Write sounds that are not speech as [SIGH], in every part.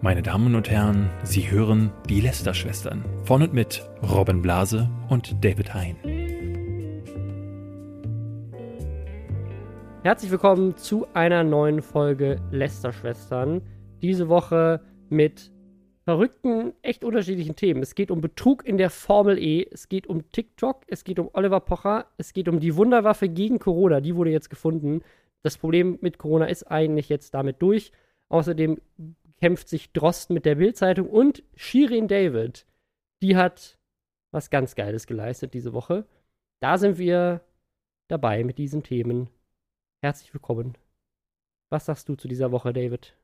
Meine Damen und Herren, Sie hören die Lester-Schwestern von und mit Robin Blase und David Hein. Herzlich willkommen zu einer neuen Folge Lester-Schwestern. Diese Woche mit verrückten, echt unterschiedlichen Themen. Es geht um Betrug in der Formel E, es geht um TikTok, es geht um Oliver Pocher, es geht um die Wunderwaffe gegen Corona, die wurde jetzt gefunden. Das Problem mit Corona ist eigentlich jetzt damit durch. Außerdem kämpft sich Drosten mit der Bildzeitung und Shirin David, die hat was ganz Geiles geleistet diese Woche. Da sind wir dabei mit diesen Themen. Herzlich willkommen. Was sagst du zu dieser Woche, David?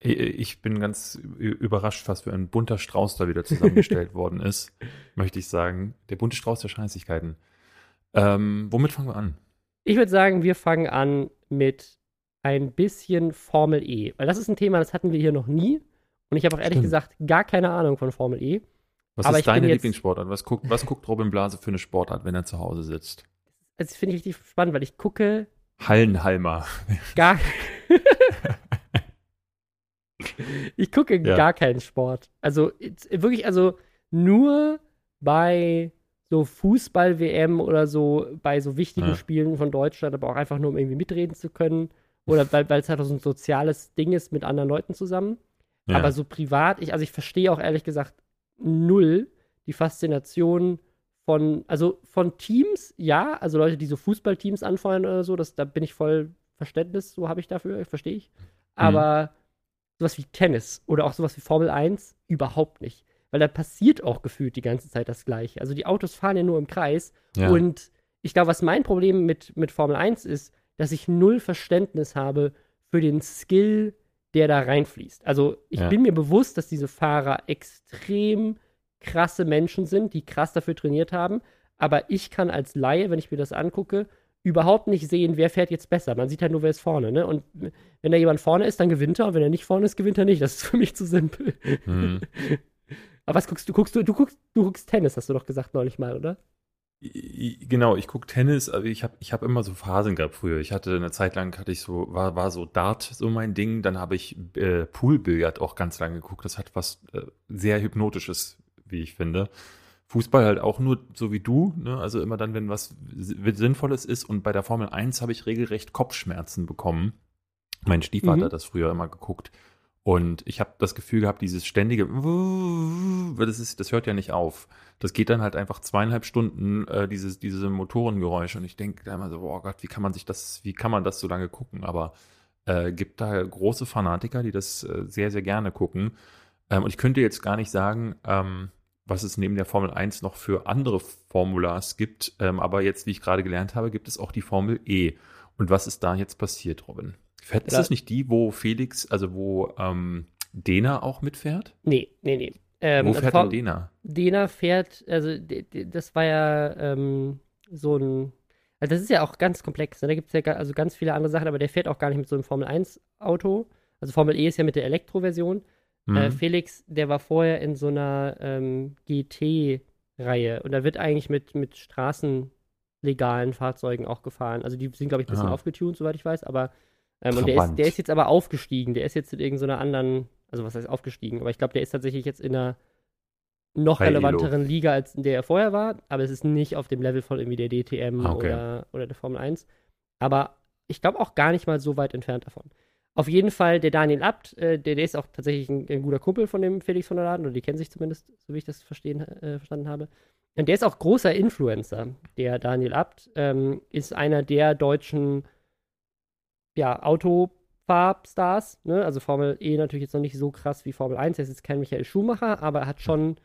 Ich bin ganz überrascht, was für ein bunter Strauß da wieder zusammengestellt [LAUGHS] worden ist, möchte ich sagen. Der bunte Strauß der Scheißigkeiten. Ähm, womit fangen wir an? Ich würde sagen, wir fangen an mit ein bisschen Formel E. Weil das ist ein Thema, das hatten wir hier noch nie. Und ich habe auch ehrlich Stimmt. gesagt gar keine Ahnung von Formel E. Was Aber ist deine Lieblingssportart? Was guckt, was guckt Robin Blase für eine Sportart, wenn er zu Hause sitzt? Das finde ich richtig spannend, weil ich gucke. Hallenhalmer. Gar. [LAUGHS] [LAUGHS] ich gucke ja. gar keinen Sport. Also wirklich, also nur bei so Fußball-WM oder so, bei so wichtigen ja. Spielen von Deutschland, aber auch einfach nur, um irgendwie mitreden zu können. Oder weil es halt auch so ein soziales Ding ist mit anderen Leuten zusammen. Ja. Aber so privat, ich, also ich verstehe auch ehrlich gesagt null die Faszination von, also von Teams, ja, also Leute, die so Fußballteams anfeuern oder so, das, da bin ich voll Verständnis, so habe ich dafür, verstehe ich. Mhm. Aber mhm. sowas wie Tennis oder auch sowas wie Formel 1 überhaupt nicht. Weil da passiert auch gefühlt die ganze Zeit das Gleiche. Also die Autos fahren ja nur im Kreis. Ja. Und ich glaube, was mein Problem mit, mit Formel 1 ist, dass ich null Verständnis habe für den Skill, der da reinfließt. Also ich ja. bin mir bewusst, dass diese Fahrer extrem krasse Menschen sind, die krass dafür trainiert haben. Aber ich kann als Laie, wenn ich mir das angucke, überhaupt nicht sehen, wer fährt jetzt besser. Man sieht halt nur, wer ist vorne. Ne? Und wenn da jemand vorne ist, dann gewinnt er. Und wenn er nicht vorne ist, gewinnt er nicht. Das ist für mich zu simpel. Mhm. [LAUGHS] Aber was guckst du? Guckst du, du guckst, du guckst Tennis, hast du doch gesagt neulich mal, oder? Genau, ich gucke Tennis, also ich habe ich hab immer so Phasen gehabt früher. Ich hatte eine Zeit lang, hatte ich so, war, war so Dart so mein Ding, dann habe ich äh, Poolbillard auch ganz lange geguckt. Das hat was äh, sehr Hypnotisches, wie ich finde. Fußball halt auch nur so wie du, ne? also immer dann, wenn was Sinnvolles ist. Und bei der Formel 1 habe ich regelrecht Kopfschmerzen bekommen. Mein Stiefvater mhm. hat das früher immer geguckt. Und ich habe das Gefühl gehabt, dieses ständige, das, ist, das hört ja nicht auf. Das geht dann halt einfach zweieinhalb Stunden, äh, dieses, diese Motorengeräusche. Und ich denke da immer so, oh Gott, wie kann man sich das, wie kann man das so lange gucken? Aber äh, gibt da große Fanatiker, die das äh, sehr, sehr gerne gucken. Ähm, und ich könnte jetzt gar nicht sagen, ähm, was es neben der Formel 1 noch für andere Formulas gibt. Ähm, aber jetzt, wie ich gerade gelernt habe, gibt es auch die Formel E. Und was ist da jetzt passiert, Robin? Fährt, ist das nicht die, wo Felix, also wo ähm, Dena auch mitfährt? Nee, nee, nee. Ähm, wo also fährt denn Dena? Dena fährt, also das war ja ähm, so ein, also das ist ja auch ganz komplex. Ne? Da gibt es ja also ganz viele andere Sachen, aber der fährt auch gar nicht mit so einem Formel-1-Auto. Also Formel E ist ja mit der Elektroversion. Äh, mhm. Äh, Felix, der war vorher in so einer ähm, GT-Reihe und da wird eigentlich mit, mit straßenlegalen Fahrzeugen auch gefahren. Also die sind, glaube ich, ein bisschen ah. aufgetunt, soweit ich weiß, aber ähm, und der ist, der ist jetzt aber aufgestiegen. Der ist jetzt in irgendeiner anderen, also was heißt aufgestiegen? Aber ich glaube, der ist tatsächlich jetzt in einer noch Bei relevanteren Elo. Liga, als in der er vorher war. Aber es ist nicht auf dem Level von irgendwie der DTM ah, okay. oder, oder der Formel 1. Aber ich glaube auch gar nicht mal so weit entfernt davon. Auf jeden Fall der Daniel Abt, äh, der, der ist auch tatsächlich ein, ein, guter Kumpel von dem Felix von der Laden, oder die kennen sich zumindest, so wie ich das verstehen, äh, verstanden habe. Und der ist auch großer Influencer. Der Daniel Abt ähm, ist einer der deutschen ja, Autofarbstars, ne? Also Formel E natürlich jetzt noch nicht so krass wie Formel 1. Er ist jetzt kein Michael Schumacher, aber er hat schon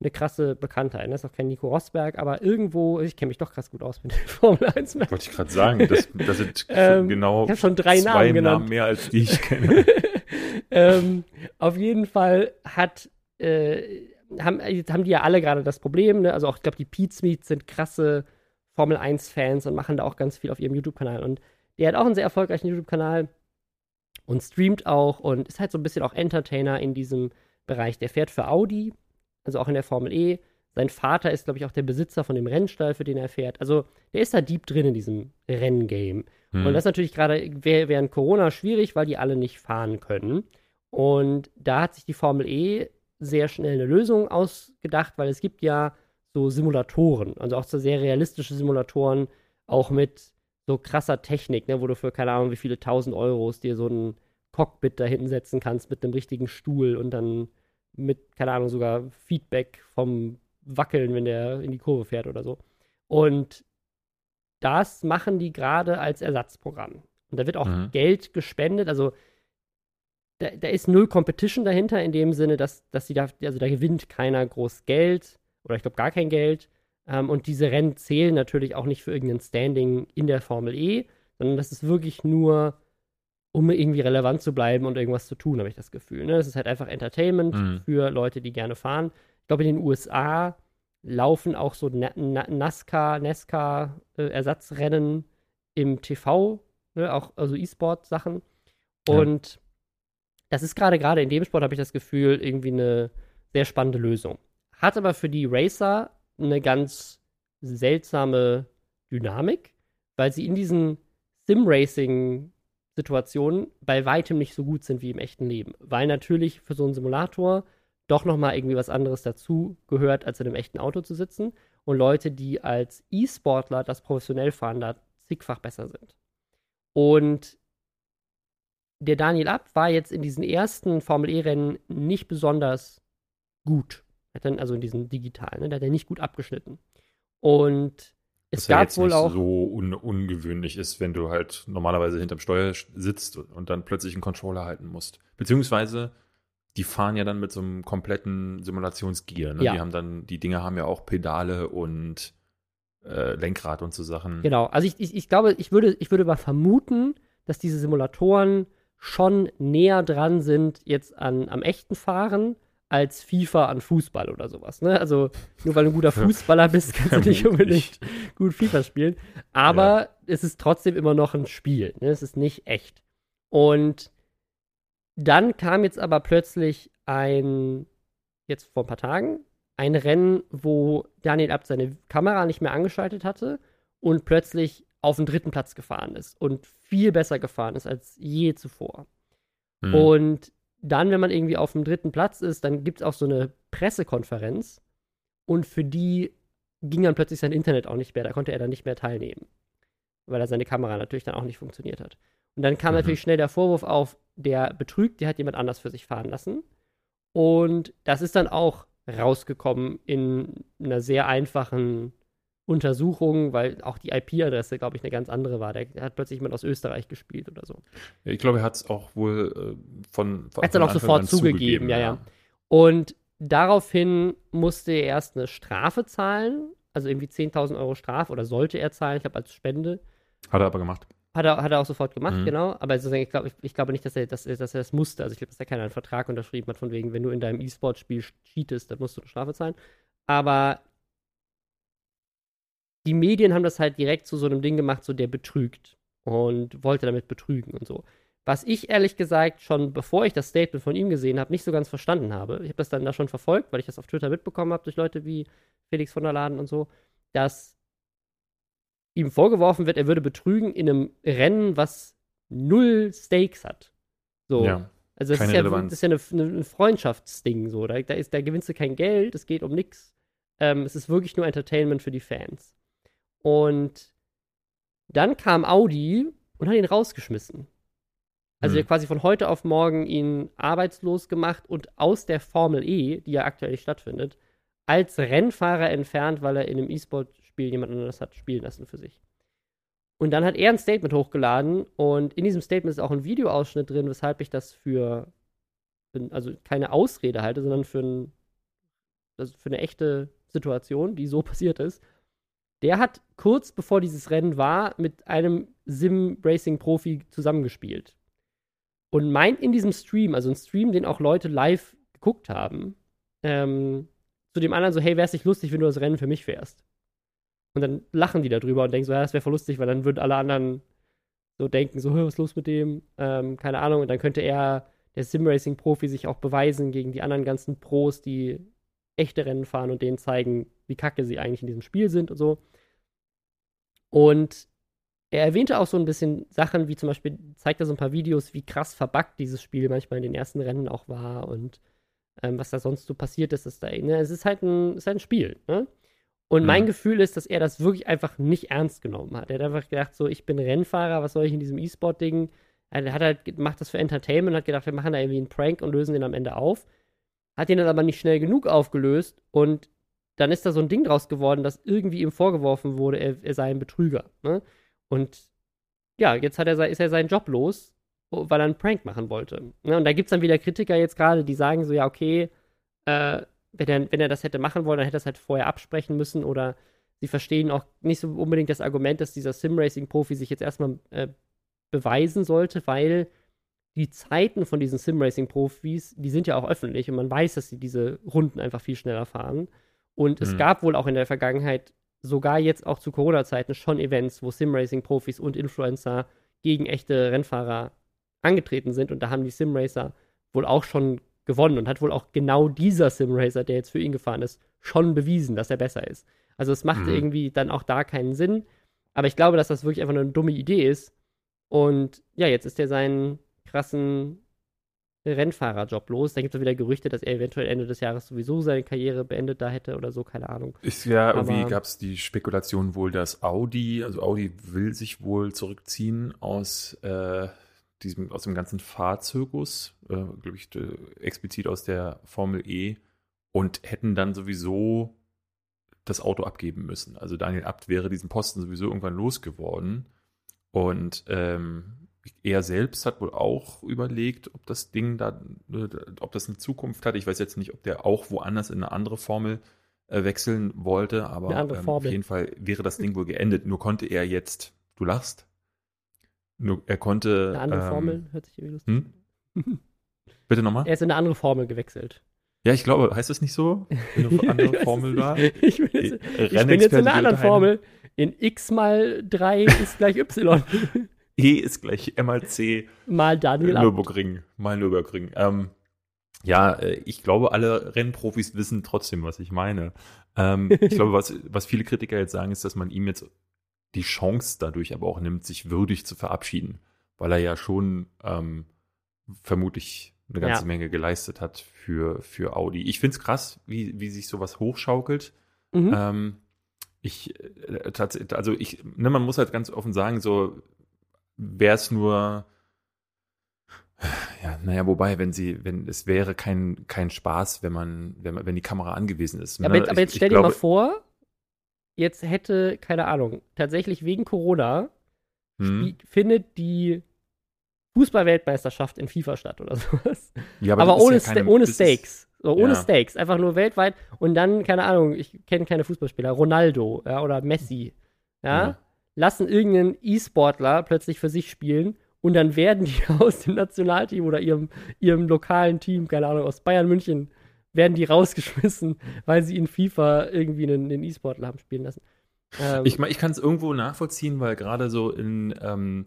eine krasse Bekanntheit. Ne? Ist auch kein Nico Rosberg, aber irgendwo, ich kenne mich doch krass gut aus mit [LAUGHS] Formel 1. Wollte ich gerade sagen, das, das sind [LAUGHS] ähm, genau ich schon drei zwei Namen, genannt. Namen mehr als die ich [LAUGHS] kenne. ähm, auf jeden Fall hat äh, haben, haben die ja alle gerade das Problem, ne? Also auch, ich glaube, die Pete Meets sind krasse Formel 1-Fans und machen da auch ganz viel auf ihrem YouTube-Kanal. Und der hat auch einen sehr erfolgreichen YouTube-Kanal und streamt auch und ist halt so ein bisschen auch Entertainer in diesem Bereich. Der fährt für Audi, also auch in der Formel E. Sein Vater ist, glaube ich, auch der Besitzer von dem Rennstall, für den er fährt. Also der ist da deep drin in diesem Renngame. Hm. Und das ist natürlich gerade während Corona schwierig, weil die alle nicht fahren können. Und da hat sich die Formel E sehr schnell eine Lösung ausgedacht, weil es gibt ja so Simulatoren, also auch so sehr realistische Simulatoren, auch mit so krasser Technik, ne, wo du für keine Ahnung wie viele tausend Euros dir so ein Cockpit da hinten setzen kannst mit einem richtigen Stuhl und dann mit, keine Ahnung, sogar Feedback vom Wackeln, wenn der in die Kurve fährt oder so. Und das machen die gerade als Ersatzprogramm. Und da wird auch mhm. Geld gespendet. Also da, da, ist null Competition dahinter in dem Sinne, dass, dass sie da, also da gewinnt keiner groß Geld oder ich glaube gar kein Geld. Ähm, und diese Rennen zählen natürlich auch nicht für irgendein Standing in der Formel E, sondern das ist wirklich nur, um irgendwie relevant zu bleiben und irgendwas zu tun, habe ich das Gefühl. Ne? Das ist halt einfach Entertainment mhm. für Leute, die gerne fahren. Ich glaube, in den USA laufen auch so Na Na NASCAR, NASCAR-Ersatzrennen äh, im TV, ne? auch also E-Sport-Sachen. Und ja. das ist gerade gerade in dem Sport, habe ich das Gefühl, irgendwie eine sehr spannende Lösung. Hat aber für die Racer eine ganz seltsame Dynamik, weil sie in diesen Sim-Racing-Situationen bei weitem nicht so gut sind wie im echten Leben. Weil natürlich für so einen Simulator doch nochmal irgendwie was anderes dazu gehört, als in einem echten Auto zu sitzen. Und Leute, die als E-Sportler das professionell fahren, da zigfach besser sind. Und der Daniel Abt war jetzt in diesen ersten Formel E-Rennen nicht besonders gut. Dann, also in diesen digitalen, ne? da hat er nicht gut abgeschnitten. Und es Was gab ja jetzt wohl nicht auch. so un ungewöhnlich ist, wenn du halt normalerweise hinterm Steuer sitzt und dann plötzlich einen Controller halten musst. Beziehungsweise die fahren ja dann mit so einem kompletten Simulationsgear. Ne? Ja. Die haben dann, die Dinger haben ja auch Pedale und äh, Lenkrad und so Sachen. Genau, also ich, ich, ich glaube, ich würde, ich würde mal vermuten, dass diese Simulatoren schon näher dran sind jetzt an, am echten Fahren als FIFA an Fußball oder sowas. Ne? Also nur weil du ein guter [LAUGHS] Fußballer bist, kannst du nicht [LAUGHS] unbedingt gut FIFA spielen. Aber ja. es ist trotzdem immer noch ein Spiel. Ne? Es ist nicht echt. Und dann kam jetzt aber plötzlich ein, jetzt vor ein paar Tagen, ein Rennen, wo Daniel Abt seine Kamera nicht mehr angeschaltet hatte und plötzlich auf den dritten Platz gefahren ist und viel besser gefahren ist als je zuvor. Mhm. Und dann, wenn man irgendwie auf dem dritten Platz ist, dann gibt es auch so eine Pressekonferenz und für die ging dann plötzlich sein Internet auch nicht mehr, da konnte er dann nicht mehr teilnehmen, weil er seine Kamera natürlich dann auch nicht funktioniert hat. Und dann kam mhm. natürlich schnell der Vorwurf auf, der betrügt, der hat jemand anders für sich fahren lassen. Und das ist dann auch rausgekommen in einer sehr einfachen Untersuchung, weil auch die IP-Adresse, glaube ich, eine ganz andere war. Der, hat plötzlich jemand aus Österreich gespielt oder so. Ja, ich glaube, er hat es auch wohl äh, von, von. Er hat es dann auch sofort zugegeben, zugegeben ja, ja. Und daraufhin musste er erst eine Strafe zahlen, also irgendwie 10.000 Euro Strafe oder sollte er zahlen, ich glaube, als Spende. Hat er aber gemacht. Hat er, hat er auch sofort gemacht, mhm. genau. Aber ich, glaube, ich, ich, glaube nicht, dass er, dass, dass er das musste. Also ich glaube, dass er keinen Vertrag unterschrieben hat, von wegen, wenn du in deinem E-Sport-Spiel cheatest, dann musst du eine Strafe zahlen. Aber die Medien haben das halt direkt zu so einem Ding gemacht, so der betrügt und wollte damit betrügen und so. Was ich ehrlich gesagt schon, bevor ich das Statement von ihm gesehen habe, nicht so ganz verstanden habe. Ich habe das dann da schon verfolgt, weil ich das auf Twitter mitbekommen habe durch Leute wie Felix von der Laden und so, dass ihm vorgeworfen wird, er würde betrügen in einem Rennen, was null Stakes hat. So. Ja, also das ist, ja, das ist ja, eine, eine Freundschaftsding so. Da, da, ist, da gewinnst du kein Geld, es geht um nichts. Ähm, es ist wirklich nur Entertainment für die Fans. Und dann kam Audi und hat ihn rausgeschmissen. Also hm. quasi von heute auf morgen ihn arbeitslos gemacht und aus der Formel E, die ja aktuell stattfindet, als Rennfahrer entfernt, weil er in einem E-Sport-Spiel jemand anderes hat spielen lassen für sich. Und dann hat er ein Statement hochgeladen und in diesem Statement ist auch ein Videoausschnitt drin, weshalb ich das für, also keine Ausrede halte, sondern für, ein, also für eine echte Situation, die so [LAUGHS] passiert ist. Der hat kurz bevor dieses Rennen war mit einem Sim-Racing-Profi zusammengespielt. Und meint in diesem Stream, also ein Stream, den auch Leute live geguckt haben, ähm, zu dem anderen so, hey, wäre es nicht lustig, wenn du das Rennen für mich fährst? Und dann lachen die darüber und denken so, ja, das wäre voll lustig, weil dann würden alle anderen so denken, so, was ist los mit dem? Ähm, keine Ahnung. Und dann könnte er, der Simracing-Profi, sich auch beweisen gegen die anderen ganzen Pros, die echte Rennen fahren und denen zeigen, wie kacke sie eigentlich in diesem Spiel sind und so. Und er erwähnte auch so ein bisschen Sachen, wie zum Beispiel, zeigt er so ein paar Videos, wie krass verbuggt dieses Spiel manchmal in den ersten Rennen auch war und ähm, was da sonst so passiert ist. Ist da, ne? Es ist halt ein, ist halt ein Spiel. Ne? Und mhm. mein Gefühl ist, dass er das wirklich einfach nicht ernst genommen hat. Er hat einfach gedacht, so, ich bin Rennfahrer, was soll ich in diesem E-Sport-Ding? Er hat halt, macht das für Entertainment, hat gedacht, wir machen da irgendwie einen Prank und lösen den am Ende auf. Hat den dann aber nicht schnell genug aufgelöst und dann ist da so ein Ding draus geworden, dass irgendwie ihm vorgeworfen wurde, er, er sei ein Betrüger. Ne? Und ja, jetzt hat er, ist er seinen Job los, weil er einen Prank machen wollte. Ne? Und da gibt es dann wieder Kritiker jetzt gerade, die sagen so, ja, okay, äh, wenn, er, wenn er das hätte machen wollen, dann hätte er es halt vorher absprechen müssen oder sie verstehen auch nicht so unbedingt das Argument, dass dieser Sim-Racing-Profi sich jetzt erstmal äh, beweisen sollte, weil die Zeiten von diesen Sim-Racing-Profis, die sind ja auch öffentlich und man weiß, dass sie diese Runden einfach viel schneller fahren. Und mhm. es gab wohl auch in der Vergangenheit, sogar jetzt auch zu Corona-Zeiten, schon Events, wo Sim-Racing-Profis und Influencer gegen echte Rennfahrer angetreten sind. Und da haben die Sim-Racer wohl auch schon gewonnen und hat wohl auch genau dieser Sim-Racer, der jetzt für ihn gefahren ist, schon bewiesen, dass er besser ist. Also es macht mhm. irgendwie dann auch da keinen Sinn. Aber ich glaube, dass das wirklich einfach nur eine dumme Idee ist. Und ja, jetzt ist er seinen krassen Rennfahrerjob los. Da gibt es wieder Gerüchte, dass er eventuell Ende des Jahres sowieso seine Karriere beendet da hätte oder so, keine Ahnung. Ist ja, irgendwie gab es die Spekulation wohl, dass Audi, also Audi will sich wohl zurückziehen aus, äh, diesem, aus dem ganzen Fahrzirkus, äh, glaube ich, explizit aus der Formel E und hätten dann sowieso das Auto abgeben müssen. Also Daniel Abt wäre diesen Posten sowieso irgendwann losgeworden. Und ähm, er selbst hat wohl auch überlegt, ob das Ding da, äh, ob das eine Zukunft hat. Ich weiß jetzt nicht, ob der auch woanders in eine andere Formel äh, wechseln wollte, aber ähm, auf jeden Fall wäre das Ding wohl geendet. Nur konnte er jetzt, du lachst, nur er konnte. Eine andere ähm, Formel, hört sich irgendwie lustig hm? [LAUGHS] Bitte nochmal? Er ist in eine andere Formel gewechselt. Ja, ich glaube, heißt das nicht so? [LAUGHS] Eine andere Formel war? ich, bin jetzt, ich bin jetzt in einer anderen Formel. In x mal 3 ist gleich y. E ist gleich M mal Daniel Nürburgring. Mal Nürburgring. Ähm, ja, äh, ich glaube, alle Rennprofis wissen trotzdem, was ich meine. Ähm, ich glaube, was, [LAUGHS] was viele Kritiker jetzt sagen, ist, dass man ihm jetzt die Chance dadurch aber auch nimmt, sich würdig zu verabschieden, weil er ja schon ähm, vermutlich eine ganze ja. Menge geleistet hat für, für Audi. Ich finde es krass, wie, wie sich sowas hochschaukelt. Mhm. Ähm, ich, äh, also ich, ne, man muss halt ganz offen sagen, so, wäre es nur, ja, naja, wobei, wenn sie, wenn es wäre kein, kein Spaß, wenn man, wenn man, wenn die Kamera angewiesen ist. Ne? Aber, aber, jetzt stell ich dir glaube, mal vor, jetzt hätte, keine Ahnung, tatsächlich wegen Corona hm. findet die Fußball-Weltmeisterschaft in FIFA statt oder [LAUGHS] sowas. Ja, aber, aber ohne, ja keine, ohne Stakes. So, ohne ja. Stakes. Einfach nur weltweit. Und dann, keine Ahnung, ich kenne keine Fußballspieler, Ronaldo ja, oder Messi. Ja, ja lassen irgendeinen E-Sportler plötzlich für sich spielen und dann werden die [LAUGHS] aus dem Nationalteam oder ihrem, ihrem lokalen Team, keine Ahnung, aus Bayern München, werden die rausgeschmissen, [LAUGHS] weil sie in FIFA irgendwie einen, einen E-Sportler haben spielen lassen. Ähm, ich ich kann es irgendwo nachvollziehen, weil gerade so in ähm,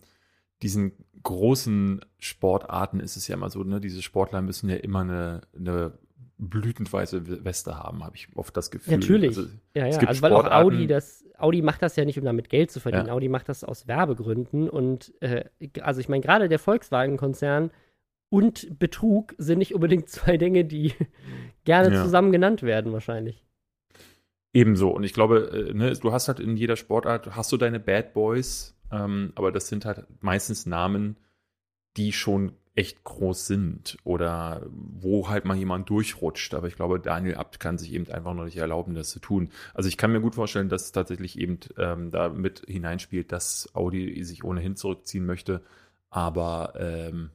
diesen großen Sportarten ist es ja immer so, ne, diese Sportler müssen ja immer eine, eine blütenweiße Weste haben, habe ich oft das Gefühl. Natürlich. Also, ja, ja. also weil auch Audi das, Audi macht das ja nicht, um damit Geld zu verdienen. Ja. Audi macht das aus Werbegründen. Und äh, also ich meine, gerade der Volkswagen-Konzern und Betrug sind nicht unbedingt [LAUGHS] zwei Dinge, die [LAUGHS] gerne ja. zusammen genannt werden, wahrscheinlich. Ebenso. Und ich glaube, äh, ne, du hast halt in jeder Sportart, hast du deine Bad Boys, ähm, aber das sind halt meistens Namen, die schon echt groß sind oder wo halt mal jemand durchrutscht. Aber ich glaube, Daniel Abt kann sich eben einfach noch nicht erlauben, das zu tun. Also ich kann mir gut vorstellen, dass es tatsächlich eben ähm, da mit hineinspielt, dass Audi sich ohnehin zurückziehen möchte. Aber ähm,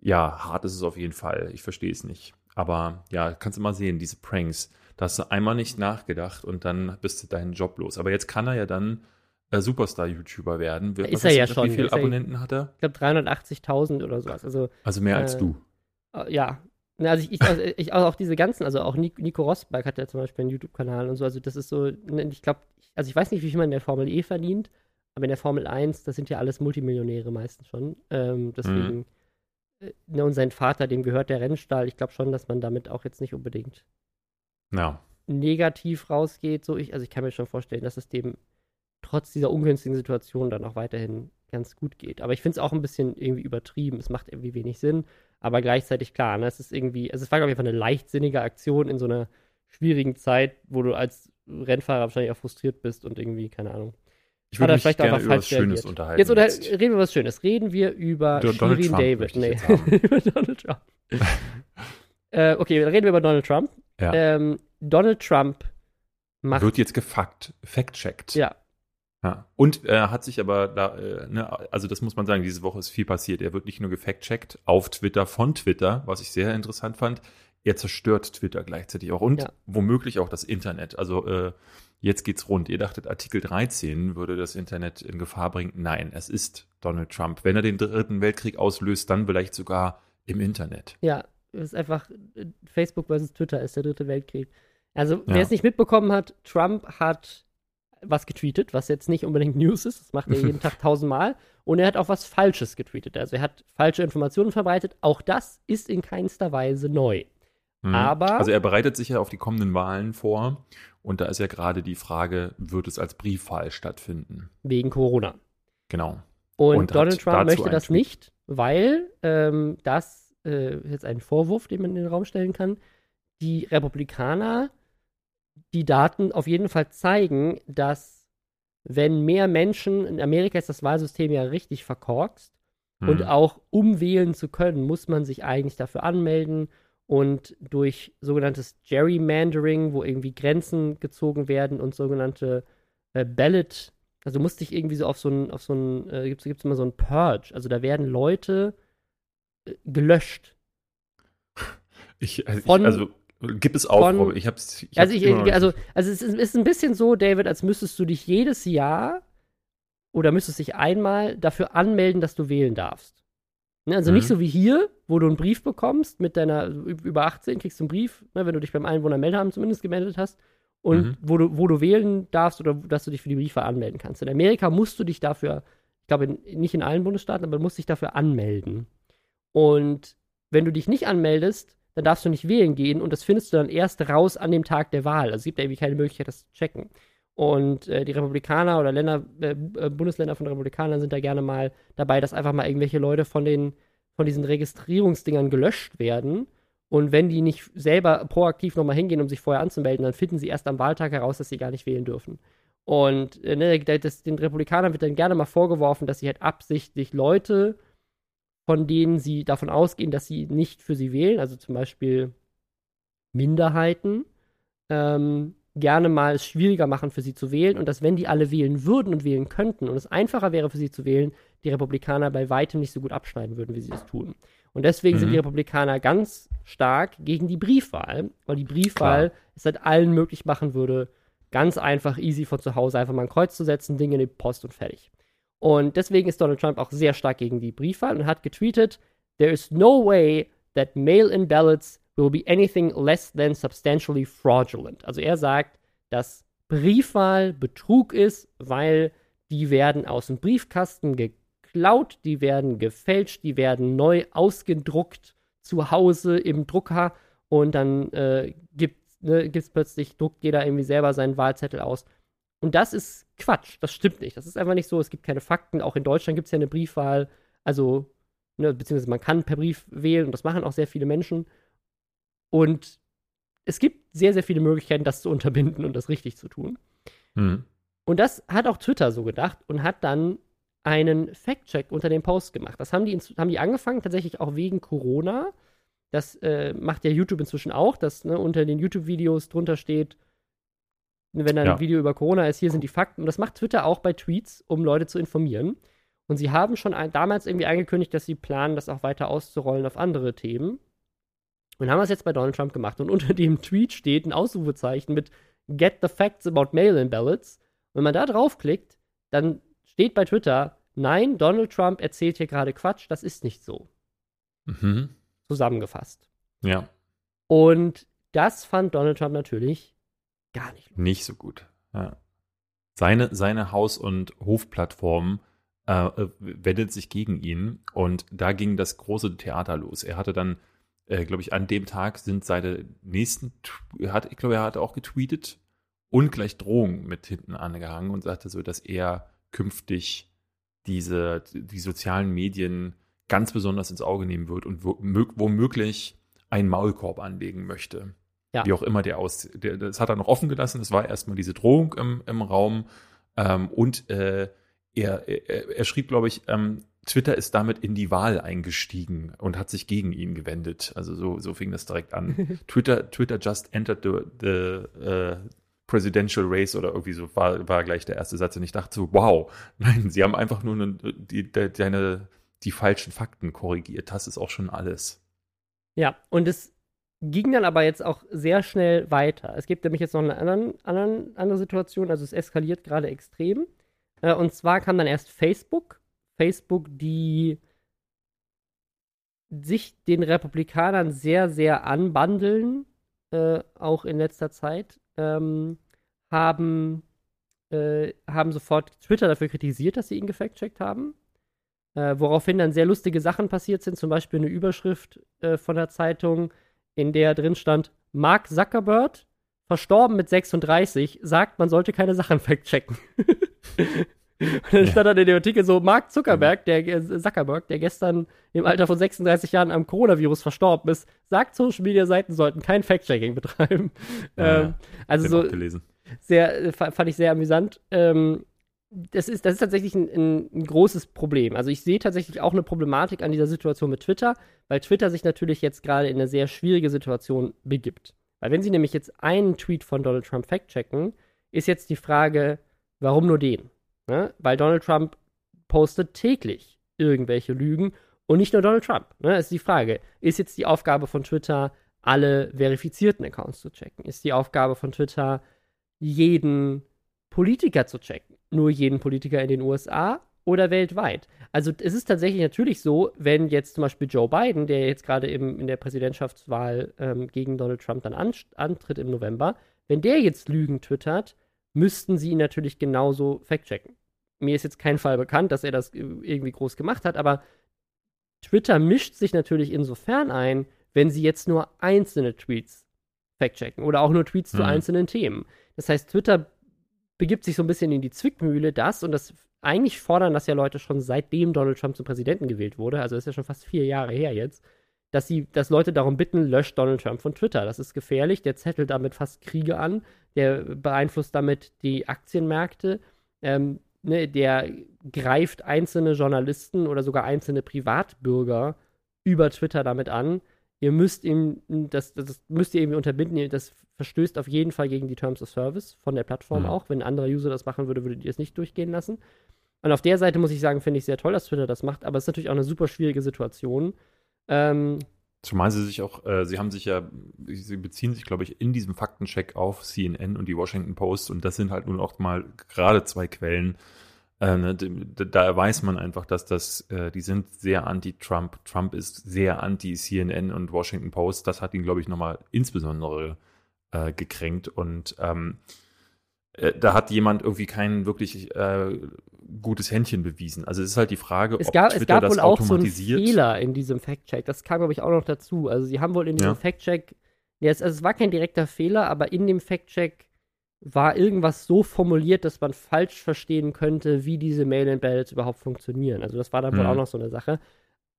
ja, hart ist es auf jeden Fall. Ich verstehe es nicht. Aber ja, kannst du mal sehen, diese Pranks. Da hast du einmal nicht nachgedacht und dann bist du deinen Job los. Aber jetzt kann er ja dann äh, Superstar-YouTuber werden. Ist er ja schon. Wie viele Abonnenten er, hat er? Ich glaube 380.000 oder sowas. Also, also mehr äh, als du. Äh, ja. Also ich, ich, also ich, auch diese ganzen, also auch Nico Rosberg hat ja zum Beispiel einen YouTube-Kanal und so. Also das ist so, ne, ich glaube, also ich weiß nicht, wie viel man in der Formel E verdient, aber in der Formel 1, das sind ja alles Multimillionäre meistens schon. Ähm, deswegen, mhm. ne, und sein Vater, dem gehört der Rennstall. Ich glaube schon, dass man damit auch jetzt nicht unbedingt ja. negativ rausgeht. So ich, also ich kann mir schon vorstellen, dass es dem trotz dieser ungünstigen Situation dann auch weiterhin ganz gut geht. Aber ich finde es auch ein bisschen irgendwie übertrieben. Es macht irgendwie wenig Sinn. Aber gleichzeitig klar, ne, es ist irgendwie, also es war, glaube ich, einfach eine leichtsinnige Aktion in so einer schwierigen Zeit, wo du als Rennfahrer wahrscheinlich auch frustriert bist und irgendwie, keine Ahnung. Ich würde mich vielleicht gerne über was Schönes unterhalten. Jetzt, unter, jetzt, reden wir über was Schönes. Reden wir über Do Donald Shirin Trump David. Nee, [LAUGHS] über Donald Trump. [LAUGHS] äh, okay, dann reden wir über Donald Trump. Ja. Ähm, Donald Trump macht. Wird jetzt gefuckt, fact-checkt. Ja. Ja. Und er äh, hat sich aber da, äh, ne, also das muss man sagen, diese Woche ist viel passiert. Er wird nicht nur gefact-checkt auf Twitter von Twitter, was ich sehr interessant fand. Er zerstört Twitter gleichzeitig auch und Ja. womöglich auch das Internet. Also äh, jetzt geht's rund. Ihr dachtet, Artikel 13 würde das Internet in Gefahr bringen. Nein, es ist Donald Trump. Wenn er den dritten Weltkrieg auslöst, dann vielleicht sogar im Internet. Ja, es ist einfach äh, Facebook versus Twitter ist der dritte Weltkrieg. Also, wer Ja. es nicht mitbekommen hat, Trump hat was getweetet, was jetzt nicht unbedingt [LAUGHS] News ist, das macht er jeden Tag [LAUGHS] tausendmal. Und er hat auch was Falsches getweetet. Also er hat falsche Informationen verbreitet. Auch das ist in keinster Weise neu. Mhm. Aber- Also er bereitet sich ja auf die kommenden Wahlen vor. Und da ist ja gerade die Frage, wird es als Briefwahl stattfinden? Wegen Corona. Genau. Und, Und Donald Trump möchte das nicht, weil ähm, das äh, jetzt ein Vorwurf, den man in den Raum stellen kann. Die Republikaner die Daten auf jeden Fall zeigen, dass wenn mehr Menschen, in Amerika ist das Wahlsystem ja richtig verkorkst, und Mhm. auch um wählen zu können, muss man sich eigentlich dafür anmelden und durch sogenanntes Gerrymandering, wo irgendwie Grenzen gezogen werden und sogenannte äh, Ballot, also du musst dich irgendwie so auf so ein, auf so ein, äh, gibt es immer so ein Purge, also da werden Leute äh, gelöscht. [LAUGHS] ich, also, von- ich, also gib es auf, von-. Ich hab's. Ich also, ich, also, also es ist, ist ein bisschen so, David, als müsstest du dich jedes Jahr oder müsstest dich einmal dafür anmelden, dass du wählen darfst. Ne, also Mhm. nicht so wie hier, wo du einen Brief bekommst mit deiner über 18 kriegst du einen Brief, ne, wenn du dich beim Einwohnermeldeamt zumindest gemeldet hast und Mhm. wo du wo du wählen darfst oder dass du dich für die Briefwahl anmelden kannst. In Amerika musst du dich dafür, ich glaube in, nicht in allen Bundesstaaten, aber du musst dich dafür anmelden. Und wenn du dich nicht anmeldest, dann darfst du nicht wählen gehen und das findest du dann erst raus an dem Tag der Wahl. Also es gibt irgendwie keine Möglichkeit, das zu checken. Und äh, die Republikaner oder Länder, äh, äh, Bundesländer von Republikanern sind da gerne mal dabei, dass einfach mal irgendwelche Leute von den von diesen Registrierungsdingern gelöscht werden. Und wenn die nicht selber proaktiv nochmal hingehen, um sich vorher anzumelden, dann finden sie erst am Wahltag heraus, dass sie gar nicht wählen dürfen. Und äh, ne, das, den Republikanern wird dann gerne mal vorgeworfen, dass sie halt absichtlich Leute, von denen sie davon ausgehen, dass sie nicht für sie wählen, also zum Beispiel Minderheiten, ähm, gerne mal es schwieriger machen, für sie zu wählen und dass, wenn die alle wählen würden und wählen könnten und es einfacher wäre für sie zu wählen, die Republikaner bei weitem nicht so gut abschneiden würden, wie sie es tun. Und deswegen sind Mhm. die Republikaner ganz stark gegen die Briefwahl, weil die Briefwahl Klar. es halt allen möglich machen würde, ganz einfach, easy von zu Hause einfach mal ein Kreuz zu setzen, Dinge in die Post und fertig. Und deswegen ist Donald Trump auch sehr stark gegen die Briefwahl und hat getweetet, There is no way that mail-in ballots will be anything less than substantially fraudulent. Also er sagt, dass Briefwahl Betrug ist, weil die werden aus dem Briefkasten geklaut, die werden gefälscht, die werden neu ausgedruckt zu Hause im Drucker und dann äh, gibt ne, gibt's plötzlich, druckt jeder irgendwie selber seinen Wahlzettel aus. Und das ist Quatsch, das stimmt nicht. Das ist einfach nicht so, es gibt keine Fakten. Auch in Deutschland gibt es ja eine Briefwahl, also, ne, beziehungsweise man kann per Brief wählen und das machen auch sehr viele Menschen. Und es gibt sehr, sehr viele Möglichkeiten, das zu unterbinden und das richtig zu tun. Mhm. Und das hat auch Twitter so gedacht und hat dann einen Fact-Check unter dem Post gemacht. Das haben die, haben die angefangen, tatsächlich auch wegen Corona. Das äh, macht ja YouTube inzwischen auch, dass ne, unter den YouTube-Videos drunter steht, wenn da ein Ja. Video über Corona ist, hier sind die Fakten. Und das macht Twitter auch bei Tweets, um Leute zu informieren. Und sie haben schon ein, damals irgendwie angekündigt, dass sie planen, das auch weiter auszurollen auf andere Themen. Und haben das jetzt bei Donald Trump gemacht. Und [LAUGHS] unter dem Tweet steht ein Ausrufezeichen mit Get the facts about mail-in ballots. Wenn man da draufklickt, dann steht bei Twitter, nein, Donald Trump erzählt hier gerade Quatsch, das ist nicht so. Mhm. Zusammengefasst. Ja, Und das fand Donald Trump natürlich gar nicht nicht so gut. Ja. Seine, seine Haus- und Hofplattform äh, äh, wendet sich gegen ihn und da ging das große Theater los. Er hatte dann, äh, glaube ich, an dem Tag sind seine nächsten, hat, ich glaube, er hatte auch getweetet und gleich Drohung mit hinten angehangen und sagte so, dass er künftig diese, die sozialen Medien ganz besonders ins Auge nehmen wird und womöglich einen Maulkorb anlegen möchte. Ja. Wie auch immer der aus. Der, das hat er noch offen gelassen. Es war erstmal diese Drohung im, im Raum. Ähm, und äh, er, er, er, schrieb, glaube ich, ähm, Twitter ist damit in die Wahl eingestiegen und hat sich gegen ihn gewendet. Also so, so fing das direkt an. [LAUGHS] Twitter, Twitter just entered the, the uh, presidential race oder irgendwie so war, war gleich der erste Satz. Und ich dachte so, wow, [LAUGHS] nein, sie haben einfach nur eine, die, die, deine, die falschen Fakten korrigiert. Das ist auch schon alles. Ja, und es ging dann aber jetzt auch sehr schnell weiter. Es gibt nämlich jetzt noch eine anderen, anderen, andere Situation, also es eskaliert gerade extrem. Äh, und zwar kam dann erst Facebook. Facebook, die sich den Republikanern sehr, sehr anbandeln, äh, auch in letzter Zeit, ähm, haben, äh, haben sofort Twitter dafür kritisiert, dass sie ihn gefact-checkt haben. Äh, woraufhin dann sehr lustige Sachen passiert sind, zum Beispiel eine Überschrift äh, von der Zeitung, in der drin stand, Mark Zuckerberg, verstorben mit 36, sagt, man sollte keine Sachen [LAUGHS] fact-checken. Und dann ja. stand dann in dem Artikel so, Mark Zuckerberg, der äh, Zuckerberg, der gestern im Alter von 36 Jahren am Coronavirus verstorben ist, sagt, Social Media Seiten sollten kein Fact-Checking betreiben. Ja, ähm, also so sehr äh, fand ich sehr amüsant. Ähm, das ist, das ist tatsächlich ein, ein, ein, großes Problem. Also ich sehe tatsächlich auch eine Problematik an dieser Situation mit Twitter, weil Twitter sich natürlich jetzt gerade in eine sehr schwierige Situation begibt. Weil wenn sie nämlich jetzt einen Tweet von Donald Trump fact-checken, ist jetzt die Frage, warum nur den? Ne? Weil Donald Trump postet täglich irgendwelche Lügen und nicht nur Donald Trump. Ne? Ist die Frage, ist jetzt die Aufgabe von Twitter, alle verifizierten Accounts zu checken? Ist die Aufgabe von Twitter, jeden Politiker zu checken? Nur jeden Politiker in den USA oder weltweit? Also es ist tatsächlich natürlich so, wenn jetzt zum Beispiel Joe Biden, der jetzt gerade in der Präsidentschaftswahl ähm, gegen Donald Trump dann an, antritt im November, wenn der jetzt Lügen twittert, müssten sie ihn natürlich genauso fact-checken. Mir ist jetzt kein Fall bekannt, dass er das irgendwie groß gemacht hat, aber Twitter mischt sich natürlich insofern ein, wenn sie jetzt nur einzelne Tweets fact-checken oder auch nur Tweets mhm. zu einzelnen Themen. Das heißt, Twitter begibt sich so ein bisschen in die Zwickmühle, das und das eigentlich fordern das ja Leute schon seitdem Donald Trump zum Präsidenten gewählt wurde, also ist ja schon fast vier Jahre her jetzt, dass sie, dass Leute darum bitten, löscht Donald Trump von Twitter. Das ist gefährlich, der zettelt damit fast Kriege an, der beeinflusst damit die Aktienmärkte, ähm, ne, der greift einzelne Journalisten oder sogar einzelne Privatbürger über Twitter damit an. Ihr müsst ihm, das, das müsst ihr irgendwie unterbinden, das verstößt auf jeden Fall gegen die Terms of Service von der Plattform mhm. auch. Wenn ein anderer User das machen würde, würdet ihr es nicht durchgehen lassen. Und auf der Seite muss ich sagen, finde ich sehr toll, dass Twitter das macht, aber es ist natürlich auch eine super schwierige Situation. Ähm, Zumal sie sich auch, äh, sie haben sich ja, sie beziehen sich, glaube ich, in diesem Faktencheck auf CNN und die Washington Post und das sind halt nun auch mal gerade zwei Quellen. Äh, ne, da weiß man einfach, dass das, äh, die sind sehr anti-Trump. Trump ist sehr anti-CNN und Washington Post. Das hat ihn, glaube ich, nochmal insbesondere äh, gekränkt und ähm, äh, da hat jemand irgendwie kein wirklich äh, gutes Händchen bewiesen. Also es ist halt die Frage, es gab, ob Twitter es gab das wohl auch so einen Fehler in diesem Fact-Check. Das kam, glaube ich, auch noch dazu. Also sie haben wohl in diesem ja. Fact-Check, ja, es, also es war kein direkter Fehler, aber in dem Fact-Check war irgendwas so formuliert, dass man falsch verstehen könnte, wie diese Mail-in-Ballots überhaupt funktionieren. Also das war dann mhm. wohl auch noch so eine Sache.